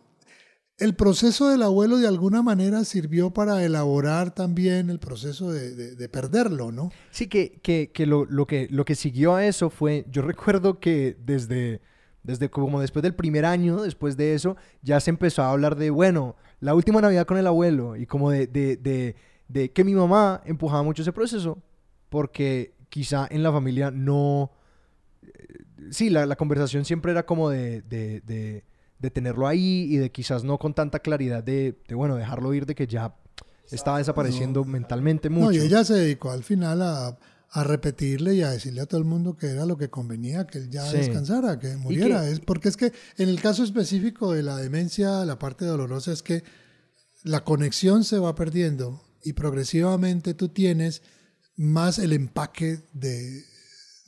Speaker 3: el proceso del abuelo de alguna manera sirvió para elaborar también el proceso de, perderlo, ¿no?
Speaker 1: Sí, que, que, que, lo, lo, que lo que siguió a eso fue, yo recuerdo que desde, desde como después del primer año, después de eso, ya se empezó a hablar de, bueno, la última Navidad con el abuelo y como de, de, de que mi mamá empujaba mucho ese proceso porque quizá en la familia no... Eh, sí, la, la conversación siempre era como de de tenerlo ahí y de quizás no con tanta claridad de, bueno, dejarlo ir de que ya estaba desapareciendo mentalmente mucho. No,
Speaker 3: y ella se dedicó al final a, repetirle y a decirle a todo el mundo que era lo que convenía, que él ya descansara, que muriera. Es porque es que en el caso específico de la demencia, la parte dolorosa es que la conexión se va perdiendo y progresivamente tú tienes más el empaque de,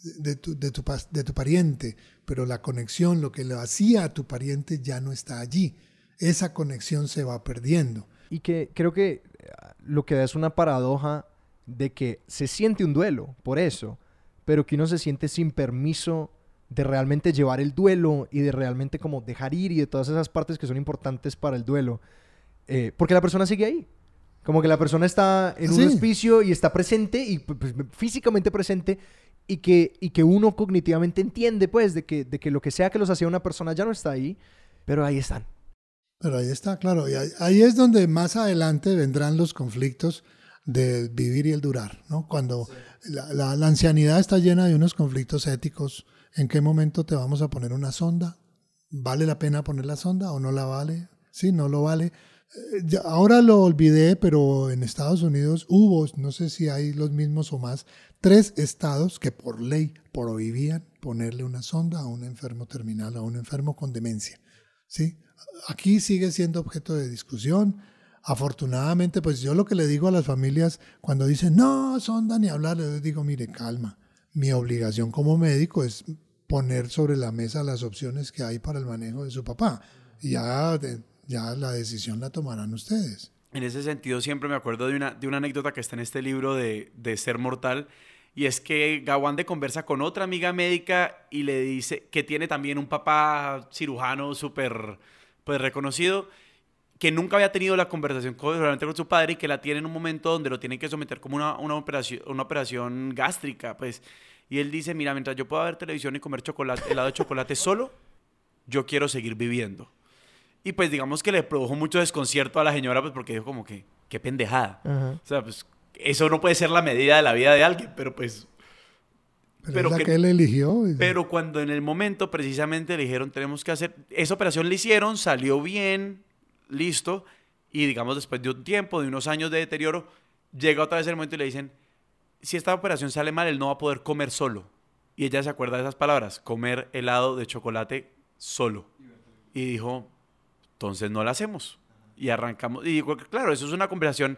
Speaker 3: de, tu, de, tu, de tu pariente, pero la conexión, lo que le hacía a tu pariente ya no está allí. Esa conexión se va perdiendo.
Speaker 1: Y que creo que eh, lo que da es una paradoja de que se siente un duelo por eso, pero que uno se siente sin permiso de realmente llevar el duelo y de realmente como dejar ir y de todas esas partes que son importantes para el duelo. Eh, porque la persona sigue ahí. Como que la persona está en un hospicio y está presente y pues, físicamente presente y que, y que uno cognitivamente entiende, pues, de que, de que lo que sea que los hacía una persona ya no está ahí, pero ahí están.
Speaker 3: Pero ahí está, claro. Y ahí, es donde más adelante vendrán los conflictos del vivir y el durar, ¿no? Cuando la, la, ancianidad está llena de unos conflictos éticos, ¿en qué momento te vamos a poner una sonda? ¿Vale la pena poner la sonda o no la vale? Sí, no lo vale. Eh, ahora lo olvidé, pero en Estados Unidos hubo, no sé si hay los mismos o más, tres estados que por ley prohibían ponerle una sonda a un enfermo terminal, a un enfermo con demencia. ¿sí? Aquí sigue siendo objeto de discusión. Afortunadamente, pues yo lo que le digo a las familias cuando dicen, no, sonda ni hablar, les digo, mire, calma. Mi obligación como médico es poner sobre la mesa las opciones que hay para el manejo de su papá. Ya, ya la decisión la tomarán ustedes.
Speaker 2: En ese sentido, siempre me acuerdo de una, de una anécdota que está en este libro de, de Ser Mortal, y es que Gawande conversa con otra amiga médica y le dice que tiene también un papá cirujano súper pues, reconocido que nunca había tenido la conversación con, con su padre y que la tiene en un momento donde lo tienen que someter como una, una, operación, una operación gástrica, pues. Y él dice, mira, mientras yo pueda ver televisión y comer chocolate, helado de chocolate solo, yo quiero seguir viviendo. Y pues digamos que le produjo mucho desconcierto a la señora, pues porque dijo como que, qué pendejada. O sea, pues eso no puede ser la medida de la vida de alguien, pero pues...
Speaker 3: Pero, es la que, él eligió.
Speaker 2: Pero cuando en el momento precisamente le dijeron, tenemos que hacer, esa operación le hicieron, salió bien, listo, y digamos después de un tiempo, de unos años de deterioro, llega otra vez el momento y le dicen, si esta operación sale mal, él no va a poder comer solo. Y ella se acuerda de esas palabras, comer helado de chocolate solo. Y dijo, entonces no la hacemos. Y arrancamos. Y digo, claro, eso es una conversación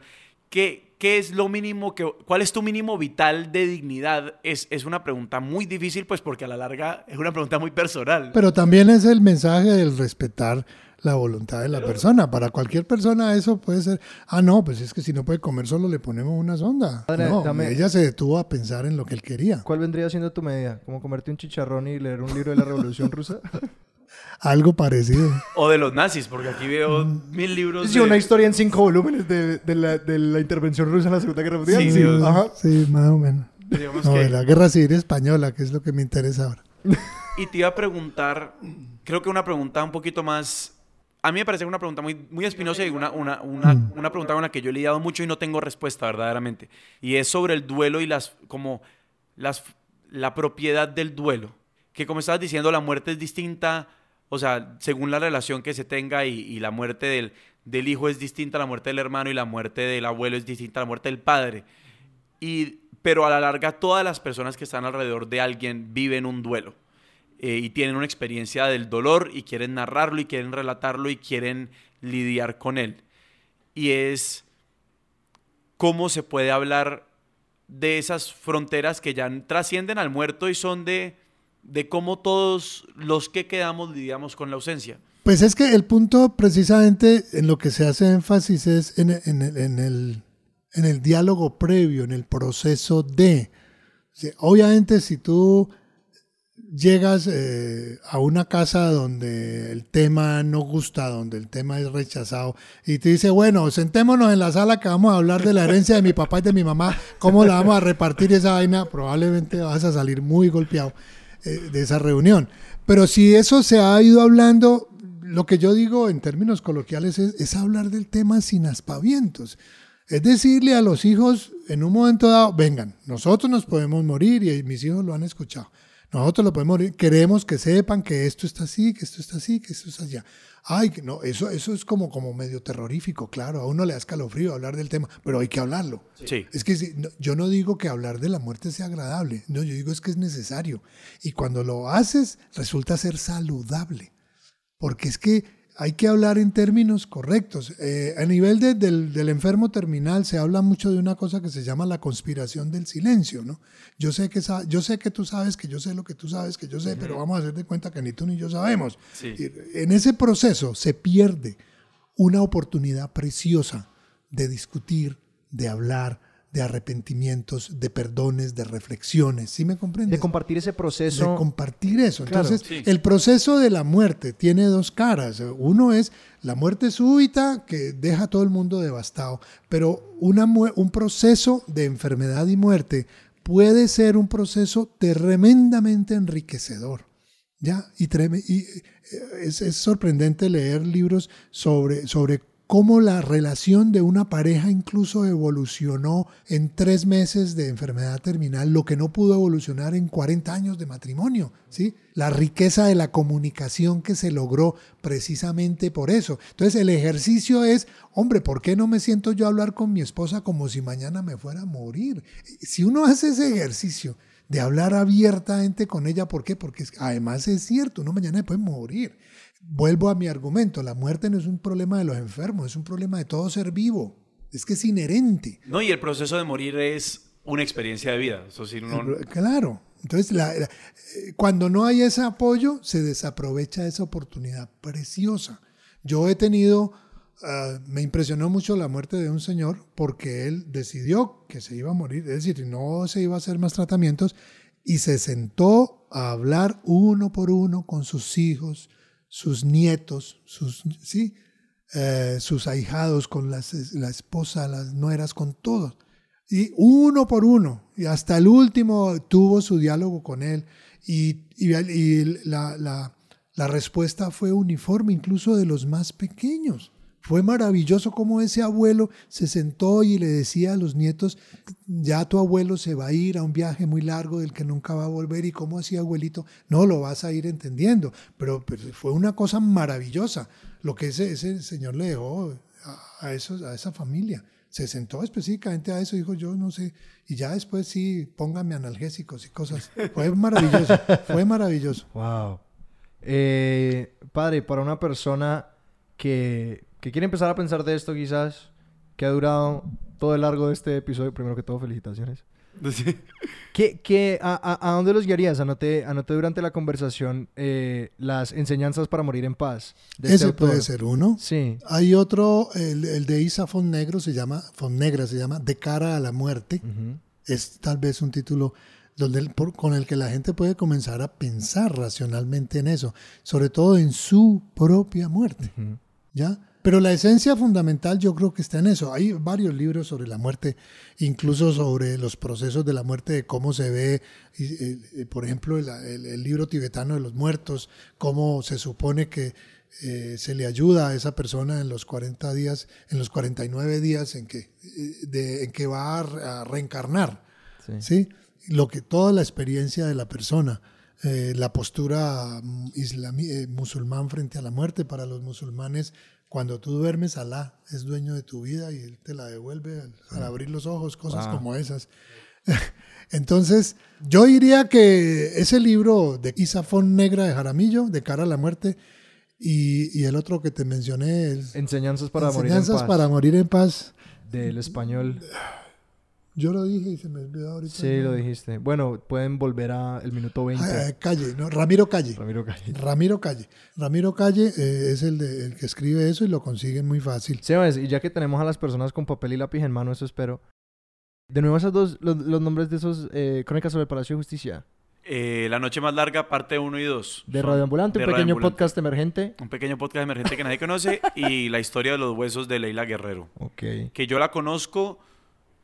Speaker 2: ¿Qué, ¿Qué, es lo mínimo que, cuál es tu mínimo vital de dignidad? Es, es una pregunta muy difícil, pues porque a la larga es una pregunta muy personal.
Speaker 3: Pero también es el mensaje del respetar la voluntad de la persona. Para cualquier persona eso puede ser, ah, no, pues es que si no puede comer solo le ponemos una sonda.
Speaker 1: Padre,
Speaker 3: no,
Speaker 1: dame-
Speaker 3: ella se detuvo a pensar en lo que él quería.
Speaker 1: ¿Cuál vendría siendo tu medida? ¿Como comerte un chicharrón y leer un libro de la Revolución Rusa? <laughs>
Speaker 3: Algo parecido. <laughs>
Speaker 2: O de los nazis, porque aquí veo mil libros
Speaker 1: Sí,
Speaker 2: de...
Speaker 1: una historia en cinco volúmenes de, de la, de la intervención rusa en la Segunda Guerra Mundial.
Speaker 2: Sí,
Speaker 3: Sí.
Speaker 1: Ajá.
Speaker 3: sí, más o menos.
Speaker 2: digamos
Speaker 3: No,
Speaker 2: que-
Speaker 3: de la guerra civil española, que es lo que me interesa ahora. <laughs>
Speaker 2: Y te iba a preguntar, creo que una pregunta un poquito más... A mí me parece una pregunta muy, muy espinosa y una, una, una,
Speaker 3: Mm.
Speaker 2: una pregunta con la que yo he lidiado mucho y no tengo respuesta verdaderamente. Y es sobre el duelo y las, como, las, la propiedad del duelo. Que como estabas diciendo, la muerte es distinta, o sea, según la relación que se tenga y, la muerte del, del hijo es distinta a la muerte del hermano y la muerte del abuelo es distinta a la muerte del padre. Y, pero a la larga todas las personas que están alrededor de alguien viven un duelo eh, y tienen una experiencia del dolor y quieren narrarlo y quieren relatarlo y quieren lidiar con él. Y es cómo se puede hablar de esas fronteras que ya trascienden al muerto y son de, de cómo todos los que quedamos lidiamos con la ausencia.
Speaker 3: Pues es que el punto precisamente en lo que se hace énfasis es en, en el, en el- en el diálogo previo, en el proceso de. Obviamente si tú llegas eh, a una casa donde el tema no gusta, donde el tema es rechazado, y te dice, bueno, sentémonos en la sala que vamos a hablar de la herencia de mi papá y de mi mamá, cómo la vamos a repartir esa vaina, probablemente vas a salir muy golpeado eh, de esa reunión. Pero si eso se ha ido hablando, lo que yo digo en términos coloquiales es, es hablar del tema sin aspavientos. Es decirle a los hijos en un momento dado, vengan, nosotros nos podemos morir y mis hijos lo han escuchado. Nosotros lo podemos morir, queremos que sepan que esto está así, que esto está así, que esto está allá. Ay, que no, eso, eso es como, como medio terrorífico, claro, a uno le da escalofrío hablar del tema, pero hay que hablarlo.
Speaker 2: Sí.
Speaker 3: Es que si- no, yo no digo que hablar de la muerte sea agradable, no, yo digo es que es necesario. Y cuando lo haces, resulta ser saludable. Porque es que hay que hablar en términos correctos. Eh, a nivel de- del, del enfermo terminal se habla mucho de una cosa que se llama la conspiración del silencio, ¿no? Yo sé que, sa- yo sé que tú sabes, que yo sé lo que tú sabes, que yo sé, pero vamos a hacer de cuenta que ni tú ni yo sabemos.
Speaker 2: Sí.
Speaker 3: En ese proceso se pierde una oportunidad preciosa de discutir, de hablar, de arrepentimientos, de perdones, de reflexiones. ¿Sí me comprendes?
Speaker 1: De compartir ese
Speaker 3: de
Speaker 1: proceso.
Speaker 3: compartir eso.
Speaker 1: Claro.
Speaker 3: Entonces,
Speaker 2: Sí.
Speaker 3: el proceso de la muerte tiene dos caras. Uno es la muerte súbita que deja a todo el mundo devastado, pero una, un proceso de enfermedad y muerte puede ser un proceso tremendamente enriquecedor. ¿ya? Y, treme- y, eh, es, es sorprendente leer libros sobre, sobre cómo la relación de una pareja incluso evolucionó en tres meses de enfermedad terminal, lo que no pudo evolucionar en 40 años de matrimonio. ¿sí? La riqueza de la comunicación que se logró precisamente por eso. Entonces el ejercicio es, hombre, ¿por qué no me siento yo a hablar con mi esposa como si mañana me fuera a morir? Si uno hace ese ejercicio, de hablar abiertamente con ella. ¿Por qué? Porque además es cierto, uno mañana puede morir. Vuelvo a mi argumento, la muerte no es un problema de los enfermos, es un problema de todo ser vivo. Es que es inherente.
Speaker 2: No, y el proceso de morir es una experiencia de vida. Eso sí, no,
Speaker 3: Claro. Entonces, la- la- eh, cuando no hay ese apoyo, se desaprovecha esa oportunidad preciosa. Yo he tenido, ah, me impresionó mucho la muerte de un señor porque él decidió que se iba a morir, es decir, no se iba a hacer más tratamientos y se sentó a hablar uno por uno con sus hijos, sus nietos, sus, ¿sí? Eh, sus ahijados, con las, la esposa, las nueras, con todos. Y uno por uno, y hasta el último tuvo su diálogo con él. Y, y- y la, la- la respuesta fue uniforme, incluso de los más pequeños. Fue maravilloso cómo ese abuelo se sentó y le decía a los nietos, ya tu abuelo se va a ir a un viaje muy largo del que nunca va a volver. ¿Y cómo hacía abuelito? No, lo vas a ir entendiendo. Pero, pero fue una cosa maravillosa lo que ese, ese señor le dejó a, a esos, a esa familia. Se sentó específicamente a eso, dijo yo no sé, y ya después sí, póngame analgésicos y cosas. Fue <laughs> maravilloso, fue maravilloso.
Speaker 1: Wow. Eh, padre, para una persona que, que quiere empezar a pensar de esto quizás, que ha durado todo el largo de este episodio, primero que todo, felicitaciones. <laughs>
Speaker 2: Sí.
Speaker 1: ¿Qué, qué- a, a- a dónde los guiarías? Anoté, anoté durante la conversación eh, las enseñanzas para morir en paz. de este
Speaker 3: Ese
Speaker 1: autor.
Speaker 3: puede ser uno.
Speaker 1: Sí.
Speaker 3: Hay otro, el, el de Isa Negro se llama, Fonnegra se llama De cara a la muerte.
Speaker 1: Ujú.
Speaker 3: Es tal vez un título donde por- con el que la gente puede comenzar a pensar racionalmente en eso, sobre todo en su propia muerte.
Speaker 1: Ujú.
Speaker 3: ¿ya? Pero la esencia fundamental yo creo que está en eso. Hay varios libros sobre la muerte, incluso sobre los procesos de la muerte, de cómo se ve, eh, eh, por ejemplo, el, el- el libro tibetano de los muertos, cómo se supone que eh, se le ayuda a esa persona en los 40 días, en los 49 días en que, de- en que va a, re- a reencarnar.
Speaker 1: Sí.
Speaker 3: ¿sí? Lo que toda la experiencia de la persona, eh, la postura mm, musulmán frente a la muerte para los musulmanes, cuando tú duermes, Alá es dueño de tu vida y él te la devuelve al, al abrir los ojos, cosas
Speaker 1: Wow.
Speaker 3: como esas. <laughs> Entonces, yo diría que ese libro de Isafón Negra de Jaramillo, de cara a la muerte, y, y el otro que te mencioné, el
Speaker 1: Enseñanzas para
Speaker 3: Enseñanzas
Speaker 1: morir en paz.
Speaker 3: para morir en paz.
Speaker 1: Del español.
Speaker 3: Yo lo dije y se me olvidó ahorita.
Speaker 1: Sí, lo dijiste. Bueno, pueden volver a el minuto 20.
Speaker 3: Ah, eh, Calle, ¿no? Ramiro Calle.
Speaker 1: Ramiro Calle.
Speaker 3: Ramiro Calle. Ramiro Calle eh, es el, de- el que escribe eso y lo consiguen muy fácil.
Speaker 1: Sebas, y ya que tenemos a las personas con papel y lápiz en mano, eso espero. De nuevo, esos dos, los, los nombres de esos eh, crónicas sobre el Palacio de Justicia.
Speaker 2: Eh, la noche más larga, parte 1 y 2.
Speaker 1: De Radio Ambulante, un pequeño podcast emergente.
Speaker 2: Un pequeño podcast emergente que nadie conoce y la historia de los huesos de Leila Guerrero.
Speaker 1: Ok.
Speaker 2: Que yo la conozco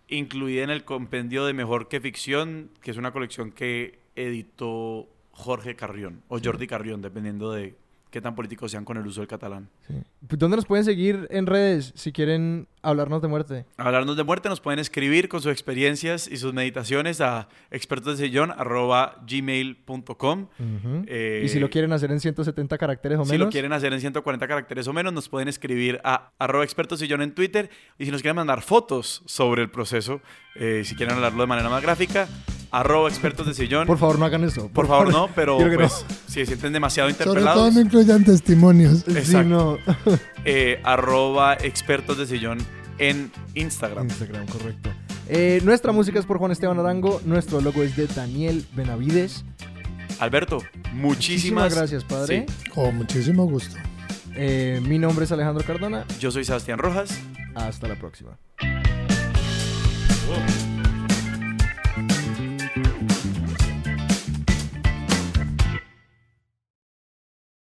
Speaker 2: incluida en el compendio de Mejor que Ficción, que es una colección que editó Jorge Carrión o Jordi Carrión, dependiendo de qué tan políticos sean con el uso del catalán.
Speaker 1: Sí. Pues, ¿Dónde nos pueden seguir en redes si quieren hablarnos de muerte?
Speaker 2: Hablarnos de muerte nos pueden escribir con sus experiencias y sus meditaciones a expertosdesillón.gmail.com
Speaker 1: Ujú.
Speaker 2: Eh,
Speaker 1: y si lo quieren hacer en 170 caracteres o
Speaker 2: Si
Speaker 1: menos.
Speaker 2: lo quieren hacer en 140 caracteres o menos, nos pueden escribir a arroba expertosillón en Twitter. Y si nos quieren mandar fotos sobre el proceso, eh, si quieren hablarlo de manera más gráfica, arroba expertos de sillón.
Speaker 1: Por favor, no hagan eso.
Speaker 2: Por favor, no, pero pues, si se sienten demasiado
Speaker 3: Sobre todo
Speaker 2: interpelados,
Speaker 3: no incluyan testimonios.
Speaker 1: Sí,
Speaker 2: Exacto.
Speaker 1: no. <laughs>
Speaker 2: eh, arroba expertos de sillón en Instagram.
Speaker 1: Instagram, correcto. Eh, nuestra música es por Juan Esteban Arango. Nuestro logo es de Daniel Benavides.
Speaker 2: Alberto,
Speaker 1: Muchísimas
Speaker 2: muchísimas
Speaker 1: gracias, padre.
Speaker 2: Sí.
Speaker 3: Con muchísimo gusto.
Speaker 1: Eh, mi nombre es Alejandro Cardona.
Speaker 2: Yo soy Sebastián Rojas.
Speaker 1: Hasta la próxima.
Speaker 2: Oh.